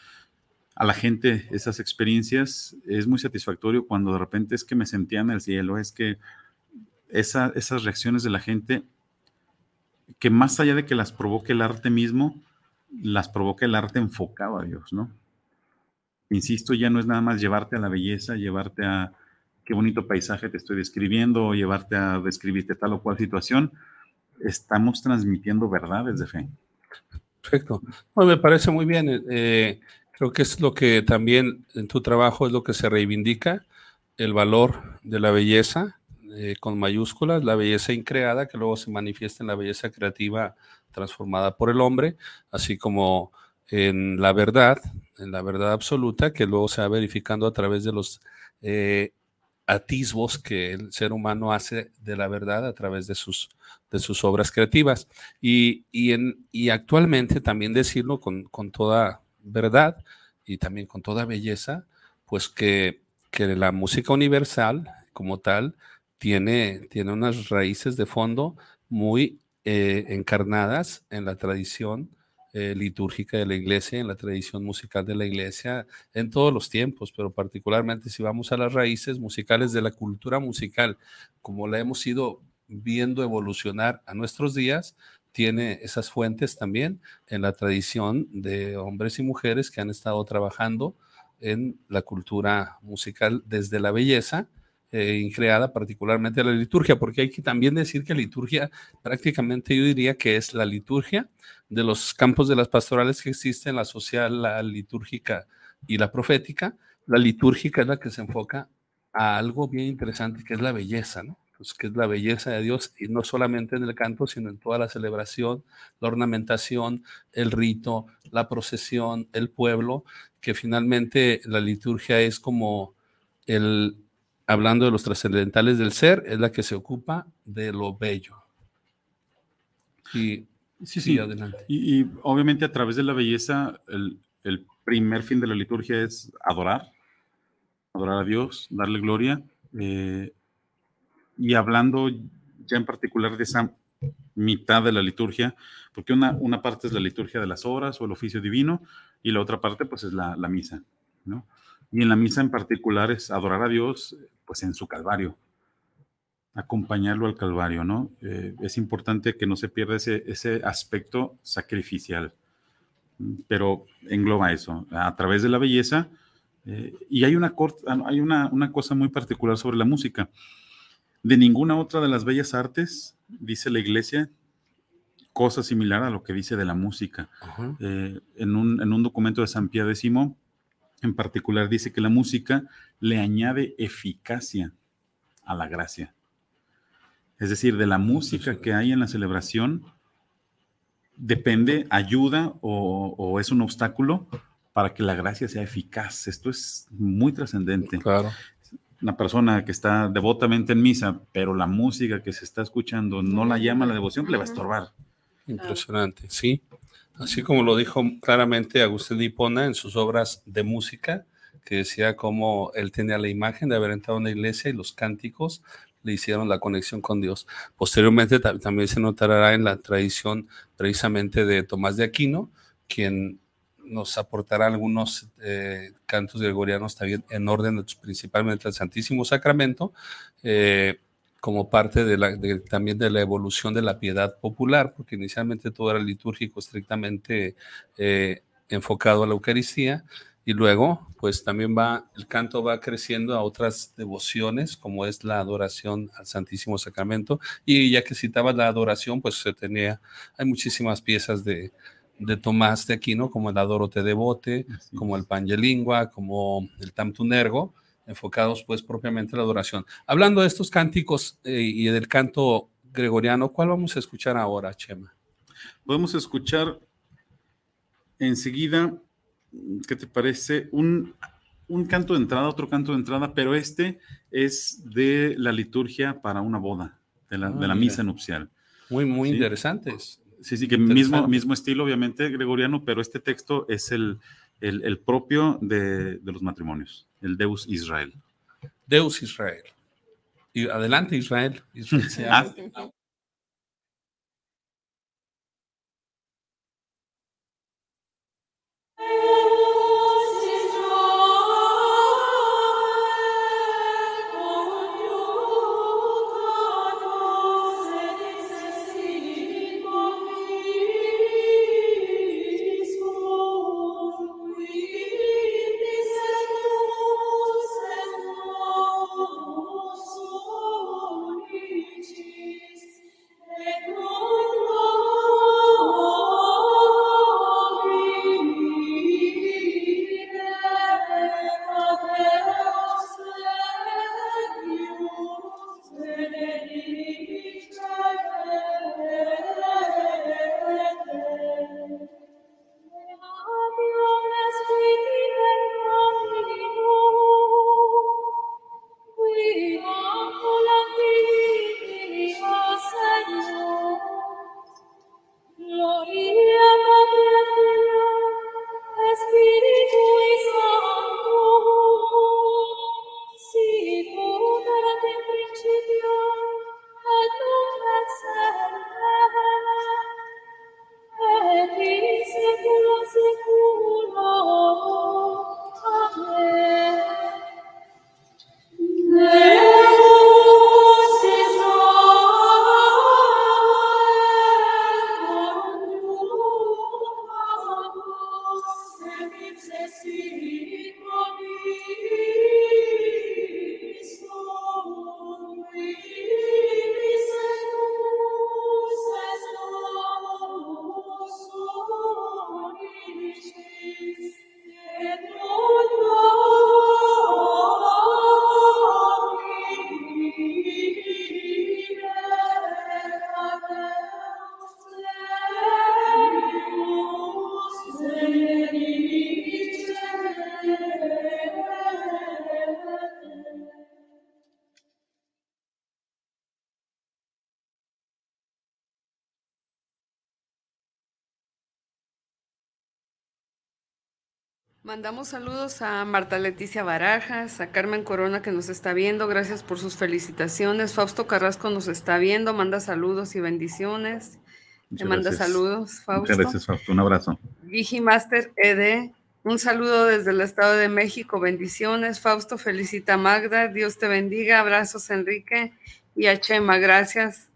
a la gente esas experiencias es muy satisfactorio cuando de repente es que me sentía en el cielo, es que esa, esas reacciones de la gente, que más allá de que las provoque el arte mismo, las provoca el arte enfocado a Dios, ¿no? Insisto, ya no es nada más llevarte a la belleza, llevarte a qué bonito paisaje te estoy describiendo, llevarte a describirte tal o cual situación, estamos transmitiendo verdades de fe. Perfecto. Bueno, me parece muy bien. Eh, Creo que es lo que también en tu trabajo es lo que se reivindica, el valor de la belleza, eh, con mayúsculas, la belleza increada, que luego se manifiesta en la belleza creativa transformada por el hombre, así como en la verdad, en la verdad absoluta, que luego se va verificando a través de los eh, atisbos que el ser humano hace de la verdad a través de sus, de sus obras creativas. Y, y, en, y actualmente también decirlo con, con toda verdad, y también con toda belleza, pues que, que la música universal como tal tiene, tiene unas raíces de fondo muy eh, encarnadas en la tradición eh, litúrgica de la iglesia, en la tradición musical de la iglesia, en todos los tiempos, pero particularmente si vamos a las raíces musicales de la cultura musical, como la hemos ido viendo evolucionar a nuestros días, tiene esas fuentes también en la tradición de hombres y mujeres que han estado trabajando en la cultura musical desde la belleza eh, creada particularmente la liturgia, porque hay que también decir que liturgia prácticamente yo diría que es la liturgia de los campos de las pastorales que existen, la social, la litúrgica y la profética. La litúrgica es la que se enfoca a algo bien interesante que es la belleza, ¿no? Pues, que es la belleza de Dios, y no solamente en el canto, sino en toda la celebración, la ornamentación, el rito, la procesión, el pueblo, que finalmente la liturgia es como el, hablando de los trascendentales del ser, es la que se ocupa de lo bello. Y, sí, sí, adelante. Y, obviamente a través de la belleza, el, el primer fin de la liturgia es adorar, adorar a Dios, darle gloria. Eh, y hablando ya en particular de esa mitad de la liturgia, porque una, una parte es la liturgia de las horas o el oficio divino y la otra parte pues es la, la misa, ¿no? Y en la misa en particular es adorar a Dios pues en su calvario, acompañarlo al calvario, ¿no? Eh, es importante que no se pierda ese, ese aspecto sacrificial, pero engloba eso, a través de la belleza. Eh, y hay, una, hay una, una cosa muy particular sobre la música de ninguna otra de las bellas artes, dice la iglesia, cosa similar a lo que dice de la música. Eh, en, un, documento de San Pío X, en particular, dice que la música le añade eficacia a la gracia. Es decir, de la música que hay en la celebración, depende, ayuda o, o es un obstáculo para que la gracia sea eficaz. Esto es muy trascendente. Claro una persona que está devotamente en misa, pero la música que se está escuchando no la llama la devoción, le va a estorbar. Impresionante, sí. Así como lo dijo claramente Agustín de Hipona en sus obras de música, que decía cómo él tenía la imagen de haber entrado en la iglesia y los cánticos le hicieron la conexión con Dios. Posteriormente también se notará en la tradición precisamente de Tomás de Aquino, quien nos aportará algunos eh, cantos gregorianos también en orden, principalmente al Santísimo Sacramento, eh, como parte de la, también de la evolución de la piedad popular, porque inicialmente todo era litúrgico, estrictamente eh, enfocado a la Eucaristía, y luego, pues también va, el canto va creciendo a otras devociones, como es la adoración al Santísimo Sacramento, y ya que citaba la adoración, pues se tenía, hay muchísimas piezas de, de Tomás de Aquino, como el Adoro Te Devote, como el Pangelingua, como el Tamtunergo, enfocados pues propiamente en la adoración. Hablando de estos cánticos eh, y del canto gregoriano, ¿cuál vamos a escuchar ahora, Chema? Podemos escuchar enseguida, ¿qué te parece? Un, canto de entrada, otro canto de entrada, pero este es de la liturgia para una boda, de la, ah, misa nupcial. Muy, muy interesantes. Sí, sí, que mismo, mismo estilo, obviamente, gregoriano, pero este texto es el, propio de, los matrimonios, el Deus Israel. Deus Israel. Y adelante, Israel. Israel [LAUGHS] nunc Mandamos saludos a Marta Leticia Barajas, a Carmen Corona que nos está viendo, gracias por sus felicitaciones. Fausto Carrasco nos está viendo, manda saludos y bendiciones. Te Muchas manda gracias. saludos, Fausto. Muchas gracias, Fausto. Un abrazo. Gigi Master ED, un saludo desde el Estado de México, bendiciones. Fausto felicita a Magda, Dios te bendiga, abrazos Enrique y a Chema, gracias.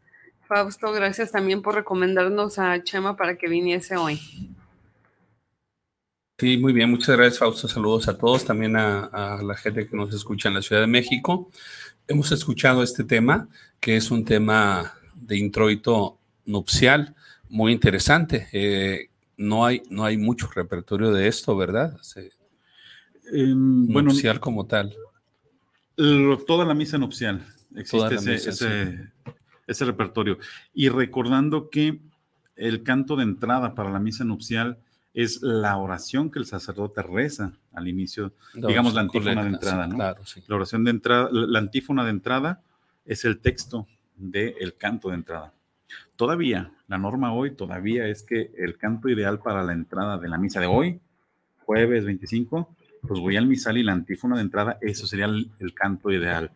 Fausto, gracias también por recomendarnos a Chema para que viniese hoy. Sí, muy bien, muchas gracias Fausto, saludos a todos, también a, a la gente que nos escucha en la Ciudad de México. Hemos escuchado este tema, que es un tema de introito nupcial muy interesante. Eh, no, hay, no hay mucho repertorio de esto, ¿verdad? Se- Em, bueno, nupcial como tal. lo- toda la misa nupcial. Existe la ese, misa, ese- ese repertorio. Y recordando que el canto de entrada para la misa nupcial es la oración que el sacerdote reza al inicio, digamos la antífona de entrada, sí, ¿no? Claro, sí. La oración de entrada, la antífona de entrada es el texto del canto de entrada. Todavía, la norma hoy todavía es que el canto ideal para la entrada de la misa de hoy, jueves 25, pues voy al misal y la antífona de entrada, eso sería el, el canto ideal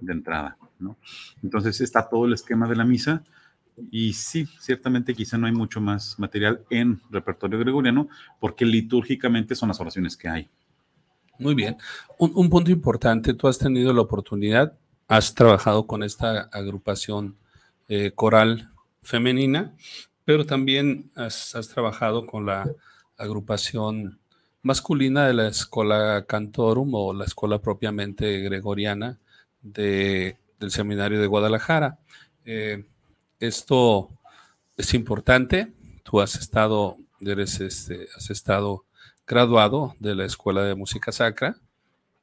de entrada, ¿no? Entonces está todo el esquema de la misa y sí, ciertamente quizá no hay mucho más material en repertorio gregoriano porque litúrgicamente son las oraciones que hay. Muy bien. Un, un punto importante, tú has tenido la oportunidad, has trabajado con esta agrupación eh, coral femenina, pero también has, trabajado con la agrupación masculina de la Escola Cantorum o la escuela propiamente gregoriana de- del Seminario de Guadalajara. Eh, esto es importante. Tú has estado, eres este, has estado graduado de la Escuela de Música Sacra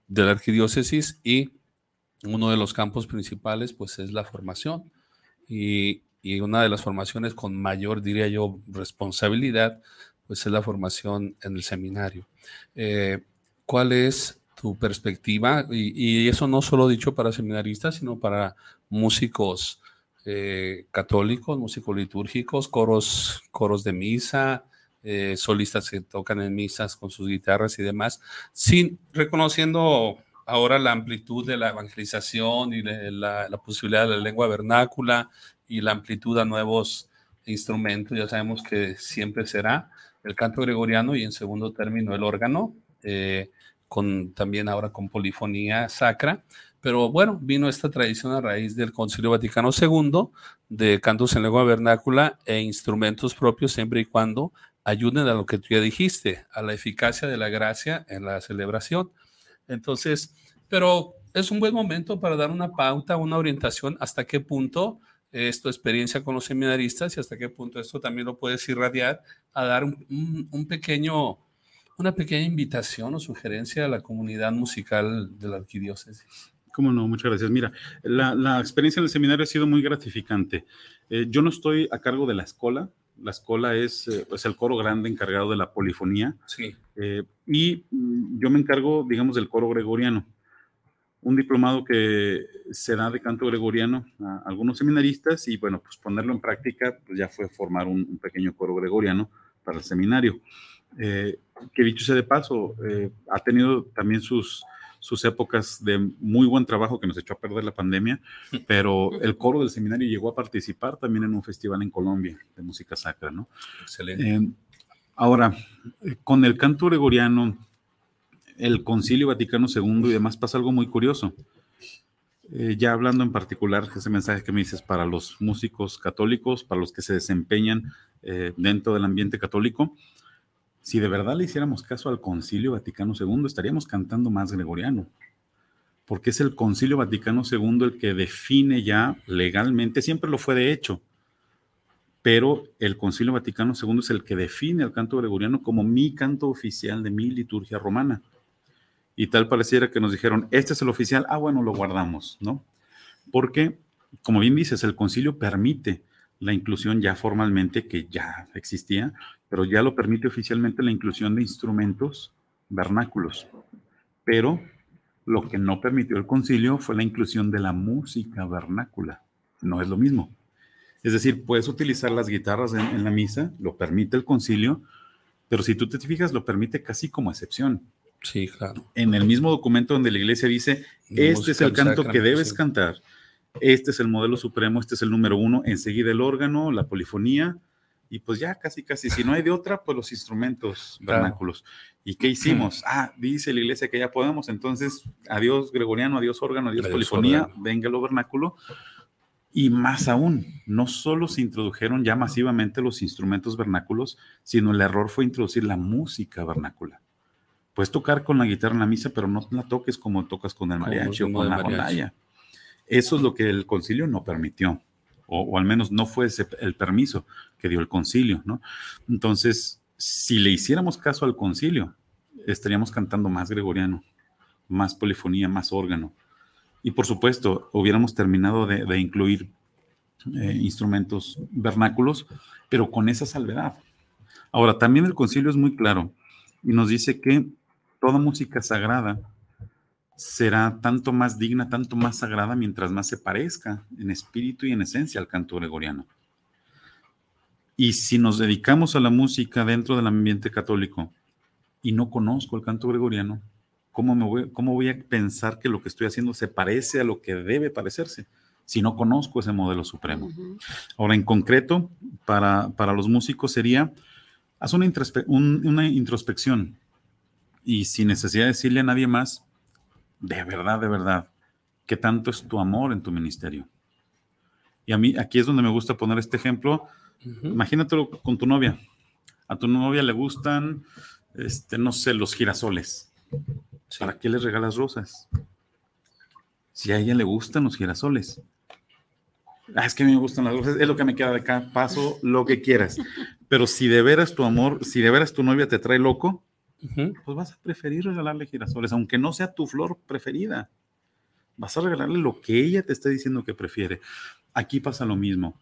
de la Arquidiócesis y uno de los campos principales pues es la formación y, una de las formaciones con mayor, diría yo, responsabilidad pues es la formación en el seminario. Eh, ¿Cuál es tu perspectiva? Y eso no solo dicho para seminaristas, sino para músicos eh, católicos, músicos litúrgicos, coros, coros de misa, eh, solistas que tocan en misas con sus guitarras y demás, sin reconociendo ahora la amplitud de la evangelización y de la, posibilidad de la lengua vernácula y la amplitud a nuevos instrumentos. Ya sabemos que siempre será el canto gregoriano y en segundo término el órgano, eh, con, también ahora con polifonía sacra. Pero bueno, vino esta tradición a raíz del Concilio Vaticano II de cantos en lengua vernácula e instrumentos propios siempre y cuando ayuden a lo que tú ya dijiste, a la eficacia de la gracia en la celebración. Entonces, pero es un buen momento para dar una pauta, una orientación hasta qué punto es tu experiencia con los seminaristas y hasta qué punto esto también lo puedes irradiar a dar un, un pequeño, una pequeña invitación o sugerencia a la comunidad musical de la arquidiócesis. Cómo no, muchas gracias. Mira, la, la experiencia en el seminario ha sido muy gratificante. Eh, yo no estoy a cargo de la escuela. La escuela es, eh, es el coro grande encargado de la polifonía. Sí. Eh, y mm, yo me encargo, digamos, del coro gregoriano. Un diplomado que se da de canto gregoriano a algunos seminaristas y, bueno, pues ponerlo en práctica, pues ya fue formar un, un pequeño coro gregoriano para el seminario. Que dicho sea de paso, ha tenido también sus, sus épocas de muy buen trabajo que nos echó a perder la pandemia, [LAUGHS] pero el coro del seminario llegó a participar también en un festival en Colombia de música sacra, ¿no? Excelente. Eh, ahora, eh, con el canto gregoriano, el Concilio Vaticano II y demás pasa algo muy curioso. Eh, ya hablando en particular, ese mensaje que me dices para los músicos católicos, para los que se desempeñan eh, dentro del ambiente católico, si de verdad le hiciéramos caso al Concilio Vaticano II, estaríamos cantando más gregoriano, porque es el Concilio Vaticano II el que define ya legalmente, siempre lo fue de hecho, pero el Concilio Vaticano II es el que define el canto gregoriano como mi canto oficial de mi liturgia romana. Y tal pareciera que nos dijeron, este es el oficial, ah, bueno, lo guardamos, ¿no? Porque, como bien dices, el concilio permite la inclusión ya formalmente, que ya existía, pero ya lo permite oficialmente la inclusión de instrumentos vernáculos. Pero lo que no permitió el concilio fue la inclusión de la música vernácula. No es lo mismo. Es decir, puedes utilizar las guitarras en, en la misa, lo permite el concilio, pero si tú te fijas, lo permite casi como excepción. Sí, claro. En el mismo documento donde la iglesia dice, este es el canto que debes cantar, este es el modelo supremo, este es el número uno, enseguida el órgano, la polifonía, y pues ya casi, casi, si no hay de otra, pues los instrumentos [LAUGHS] Claro. vernáculos. ¿Y qué hicimos? Ah, dice la iglesia que ya podemos, entonces, adiós gregoriano, adiós órgano, adiós, Adiós polifonía, órgano. venga lo vernáculo. Y más aún, no solo se introdujeron ya masivamente los instrumentos vernáculos, sino el error fue introducir la música vernácula. Puedes tocar con la guitarra en la misa, pero no la toques como tocas con el Como mariachi o con la rondalla. Eso es lo que el concilio no permitió, o, al menos no fue el permiso que dio el concilio, ¿no? Entonces, si le hiciéramos caso al concilio, estaríamos cantando más gregoriano, más polifonía, más órgano. Y por supuesto, hubiéramos terminado de, de incluir eh, instrumentos vernáculos, pero con esa salvedad. Ahora, también el concilio es muy claro y nos dice que toda música sagrada será tanto más digna, tanto más sagrada, mientras más se parezca en espíritu y en esencia al canto gregoriano. Y si nos dedicamos a la música dentro del ambiente católico y no conozco el canto gregoriano, ¿cómo, me voy, ¿cómo voy a pensar que lo que estoy haciendo se parece a lo que debe parecerse si no conozco ese modelo supremo? Ahora, en concreto, para, para los músicos sería, haz una, introspe- un- una introspección y sin necesidad de decirle a nadie más, de verdad, de verdad, ¿qué tanto es tu amor en tu ministerio? Y a mí, aquí es donde me gusta poner este ejemplo. Ujú. Imagínatelo con tu novia. A tu novia le gustan, este, no sé, los girasoles. Sí. ¿Para qué les regalas rosas? Si a ella le gustan los girasoles. Ah, es que a mí me gustan las rosas, es lo que me queda de acá, paso lo que quieras. Pero si de veras tu amor, si de veras tu novia te trae loco, Pues vas a preferir regalarle girasoles, aunque no sea tu flor preferida. Vas a regalarle lo que ella te está diciendo que prefiere. Aquí pasa lo mismo.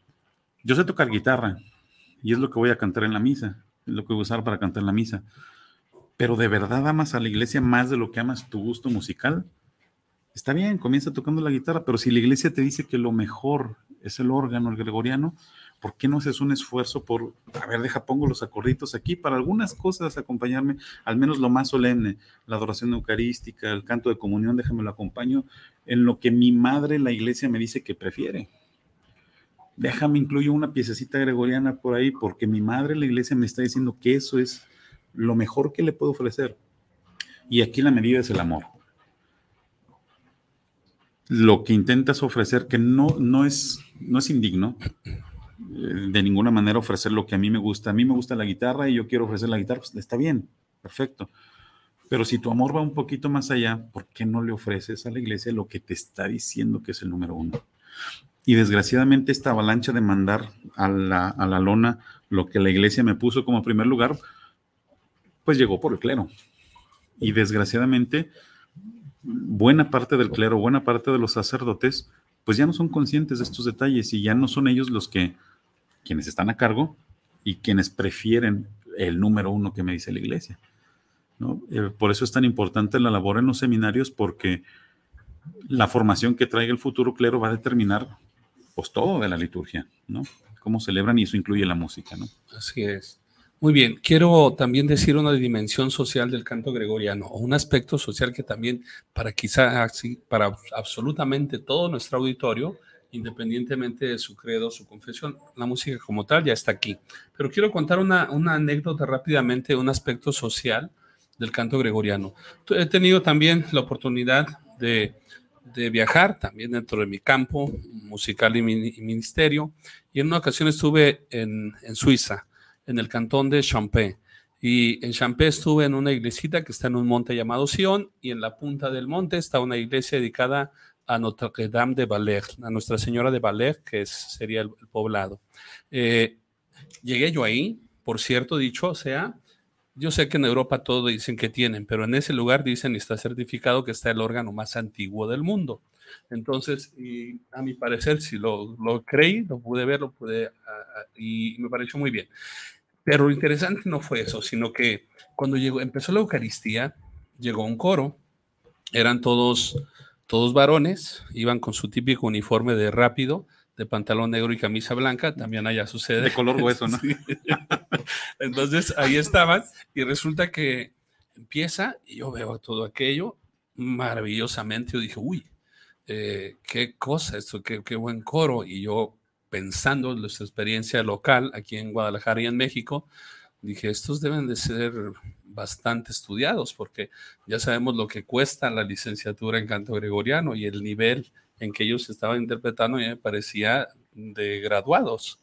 Yo sé tocar guitarra y es lo que voy a cantar en la misa, es lo que voy a usar para cantar en la misa. Pero de verdad amas a la iglesia más de lo que amas tu gusto musical. Está bien, comienza tocando la guitarra, pero si la iglesia te dice que lo mejor es el órgano, el gregoriano, ¿por qué no haces un esfuerzo por, a ver, deja, pongo los acorditos aquí para algunas cosas acompañarme, al menos lo más solemne, la adoración eucarística, el canto de comunión, déjame lo acompaño en lo que mi madre, la iglesia, me dice que prefiere. Déjame incluyo una piececita gregoriana por ahí, porque mi madre, la iglesia, me está diciendo que eso es lo mejor que le puedo ofrecer. Y aquí la medida es el amor. Lo que intentas ofrecer, que no, no, es, no es indigno, de ninguna manera ofrecer lo que a mí me gusta. A mí me gusta la guitarra y yo quiero ofrecer la guitarra, pues está bien, perfecto. Pero si tu amor va un poquito más allá, ¿por qué no le ofreces a la iglesia lo que te está diciendo que es el número uno? Y desgraciadamente esta avalancha de mandar a la, a la lona lo que la iglesia me puso como primer lugar, pues llegó por el clero. Y desgraciadamente, buena parte del clero, buena parte de los sacerdotes, pues ya no son conscientes de estos detalles y ya no son ellos los que, quienes están a cargo y quienes prefieren el número uno que me dice la iglesia. ¿no? Eh, por eso es tan importante la labor en los seminarios porque la formación que traiga el futuro clero va a determinar pues todo de la liturgia, ¿no? Cómo celebran y eso incluye la música, ¿no? Así es. Muy bien, quiero también decir una dimensión social del canto gregoriano, o un aspecto social que también para quizá así, para absolutamente todo nuestro auditorio, independientemente de su credo, su confesión, la música como tal ya está aquí. Pero quiero contar una, anécdota rápidamente, un aspecto social del canto gregoriano. He tenido también la oportunidad de, de viajar también dentro de mi campo musical y, mi- y ministerio, y en una ocasión estuve en, Suiza en el cantón de Champé. Y en Champé estuve en una iglesita que está en un monte llamado Sion, y en la punta del monte está una iglesia dedicada a Notre Dame de Valer, a Nuestra Señora de Valer, que es- sería el, poblado. Eh, llegué yo ahí, por cierto, dicho sea, yo sé que en Europa todo dicen que tienen, pero en ese lugar dicen y está certificado que está el órgano más antiguo del mundo. Entonces, a mi parecer, si lo, lo creí, lo pude ver, lo pude, y me pareció muy bien. Pero lo interesante no fue eso, sino que cuando llegó, empezó la Eucaristía, llegó un coro, eran todos, todos varones, iban con su típico uniforme de rápido, de pantalón negro y camisa blanca, también allá sucede. De color hueso, ¿no? [LAUGHS] Sí. Entonces ahí estaban y resulta que empieza y yo veo todo aquello maravillosamente. Yo dije, uy, eh, qué cosa esto, qué, qué buen coro. Y yo pensando en nuestra experiencia local aquí en Guadalajara y en México, dije, estos deben de ser bastante estudiados porque ya sabemos lo que cuesta la licenciatura en canto gregoriano y el nivel en que ellos estaban interpretando me parecía de graduados.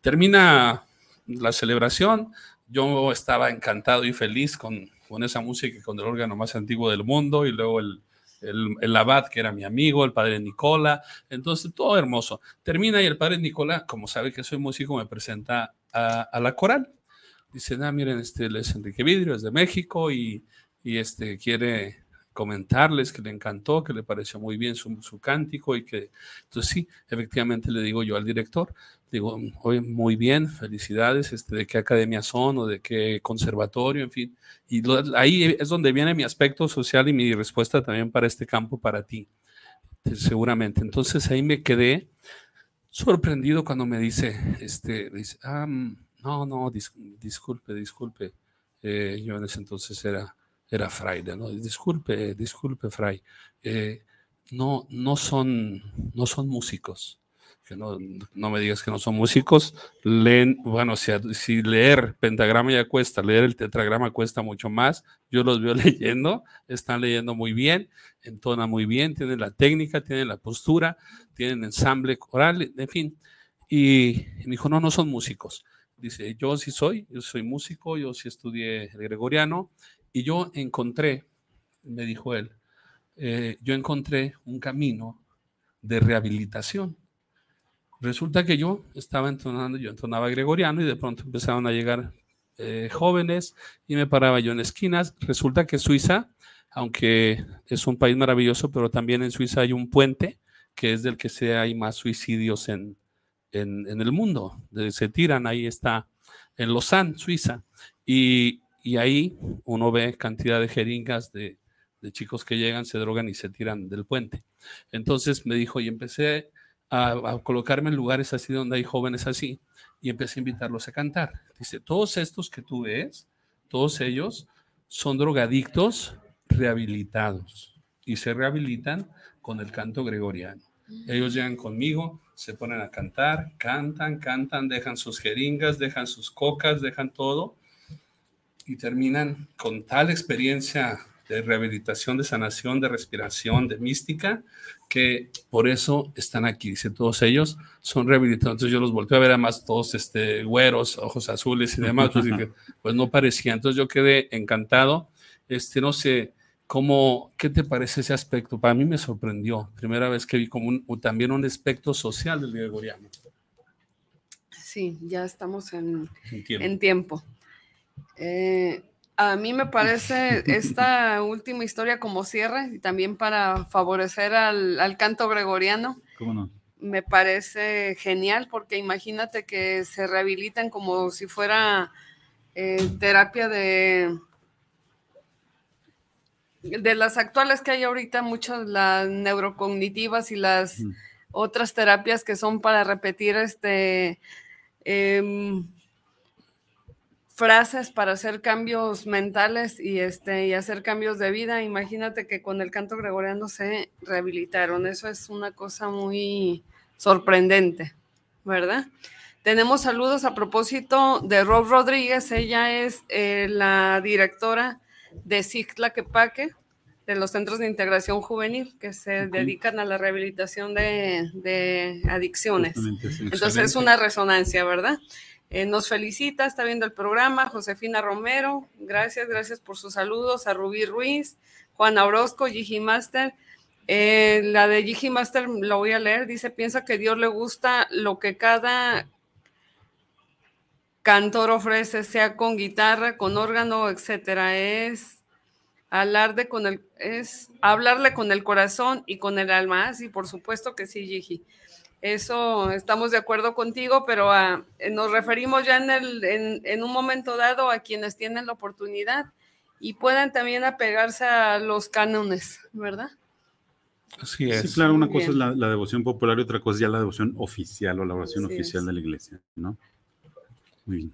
Termina la celebración, yo estaba encantado y feliz con, con esa música con el órgano más antiguo del mundo y luego el, el, el abad que era mi amigo, el padre Nicola, entonces todo hermoso. Termina y el padre Nicola, como sabe que soy músico, me presenta a, a la coral. Dice, ah, miren, este es Enrique Vidrio, es de México y, y este quiere comentarles que le encantó, que le pareció muy bien su, su cántico y que, entonces sí, efectivamente le digo yo al director, digo, oye, muy bien, felicidades, este, de qué academia son o de qué conservatorio, en fin. Y lo- ahí es donde viene mi aspecto social y mi respuesta también para este campo, para ti, seguramente. Entonces ahí me quedé sorprendido cuando me dice, este, dice, ah, mm, no, no, dis- disculpe, disculpe. Eh, yo en ese entonces era, era fraile, ¿no? Disculpe, disculpe, fray. Eh, no, no son, no son músicos. Que no, no me digas que no son músicos. Leen, bueno, si, si leer pentagrama ya cuesta, leer el tetragrama cuesta mucho más. Yo los veo [LAUGHS] leyendo, están leyendo muy bien, entonan muy bien, tienen la técnica, tienen la postura, tienen ensamble coral, en fin. Y me dijo, no, no son músicos. Dice, yo sí soy, yo soy músico, yo sí estudié el gregoriano y yo encontré, me dijo él, eh, yo encontré un camino de rehabilitación. Resulta que yo estaba entonando, yo entonaba gregoriano y de pronto empezaron a llegar eh, jóvenes y me paraba yo en esquinas. Resulta que Suiza, aunque es un país maravilloso, pero también en Suiza hay un puente que es del que se hay más suicidios en, en, en el mundo. Se tiran, ahí está, en Lausanne, Suiza. Y, y ahí uno ve cantidad de jeringas de, de chicos que llegan, se drogan y se tiran del puente. Entonces me dijo, y empecé a, a colocarme en lugares así donde hay jóvenes así, y empecé a invitarlos a cantar. Dice, todos estos que tú ves, todos ellos son drogadictos rehabilitados y se rehabilitan con el canto gregoriano. Ellos llegan conmigo, se ponen a cantar, cantan, cantan, dejan sus jeringas, dejan sus cocas, dejan todo y terminan con tal experiencia de rehabilitación, de sanación, de respiración, de mística, que por eso están aquí. Dice, todos ellos son rehabilitados. Entonces yo los volteé a ver, además todos este, güeros, ojos azules y demás. Pues, dije, [LAUGHS] pues no parecía. Entonces yo quedé encantado. Este, no sé, ¿cómo, ¿qué te parece ese aspecto? Para mí me sorprendió. Primera vez que vi como un, o también un aspecto social del gregoriano. Sí, ya estamos en, en tiempo. en tiempo. Eh, a mí me parece esta [LAUGHS] última historia como cierre y también para favorecer al, al canto gregoriano. ¿Cómo no? Me parece genial porque imagínate que se rehabilitan como si fuera eh, terapia de, de las actuales que hay ahorita, muchas las neurocognitivas y las Mm. otras terapias que son para repetir este em, frases para hacer cambios mentales y, este, y hacer cambios de vida. Imagínate que con el canto gregoriano se rehabilitaron. Eso es una cosa muy sorprendente, ¿verdad? Tenemos saludos a propósito de Rob Rodríguez. Ella es eh, la directora de Cicla Quepaque, de los centros de integración juvenil que se dedican a la rehabilitación de, de adicciones. Entonces es una resonancia, ¿verdad? Eh, nos felicita, está viendo el programa, Josefina Romero, gracias, gracias por sus saludos, a Rubí Ruiz, Juana Orozco, Gigi Master. Eh, la de Gigi Master la voy a leer, dice, piensa que Dios le gusta lo que cada cantor ofrece, sea con guitarra, con órgano, etcétera, es hablarle con el, es hablarle con el corazón y con el alma. Ah, sí, por supuesto que sí, Gigi. Eso estamos de acuerdo contigo, pero ah, nos referimos ya en, el, en, en un momento dado a quienes tienen la oportunidad y puedan también apegarse a los cánones, ¿verdad? Así es. Sí, claro, una cosa es la, la devoción popular y otra cosa es ya la devoción oficial o la oración Así oficial es. de la iglesia, ¿no? Muy bien.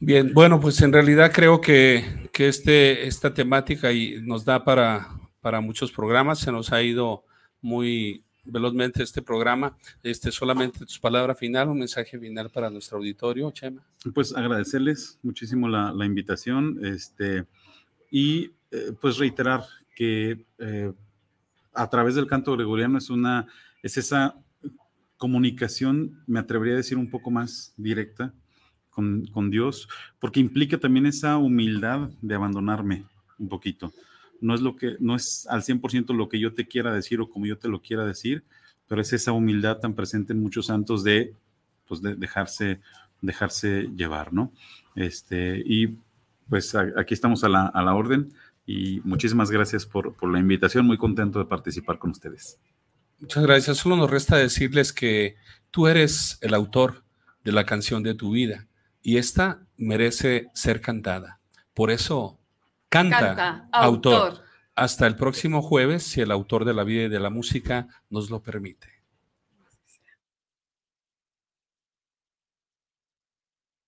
Bien, bueno, pues en realidad creo que, que este, esta temática y nos da para, para muchos programas. Se nos ha ido muy velozmente este programa. Este, solamente tus palabras final, un mensaje final para nuestro auditorio, Chema. Pues agradecerles muchísimo la, la invitación este, y eh, pues reiterar que eh, a través del canto gregoriano es una, es esa comunicación, me atrevería a decir un poco más directa con, con Dios, porque implica también esa humildad de abandonarme un poquito. No es lo que, no es al 100% lo que yo te quiera decir o como yo te lo quiera decir, pero es esa humildad tan presente en muchos santos de, pues de dejarse, dejarse llevar, ¿no? Este, y pues aquí estamos a la, a la orden y muchísimas gracias por, por la invitación, muy contento de participar con ustedes. Muchas gracias. Solo nos resta decirles que tú eres el autor de la canción de tu vida y esta merece ser cantada. Por eso, canta, Canta, autor. autor. Hasta el próximo jueves, si el autor de la vida y de la música nos lo permite.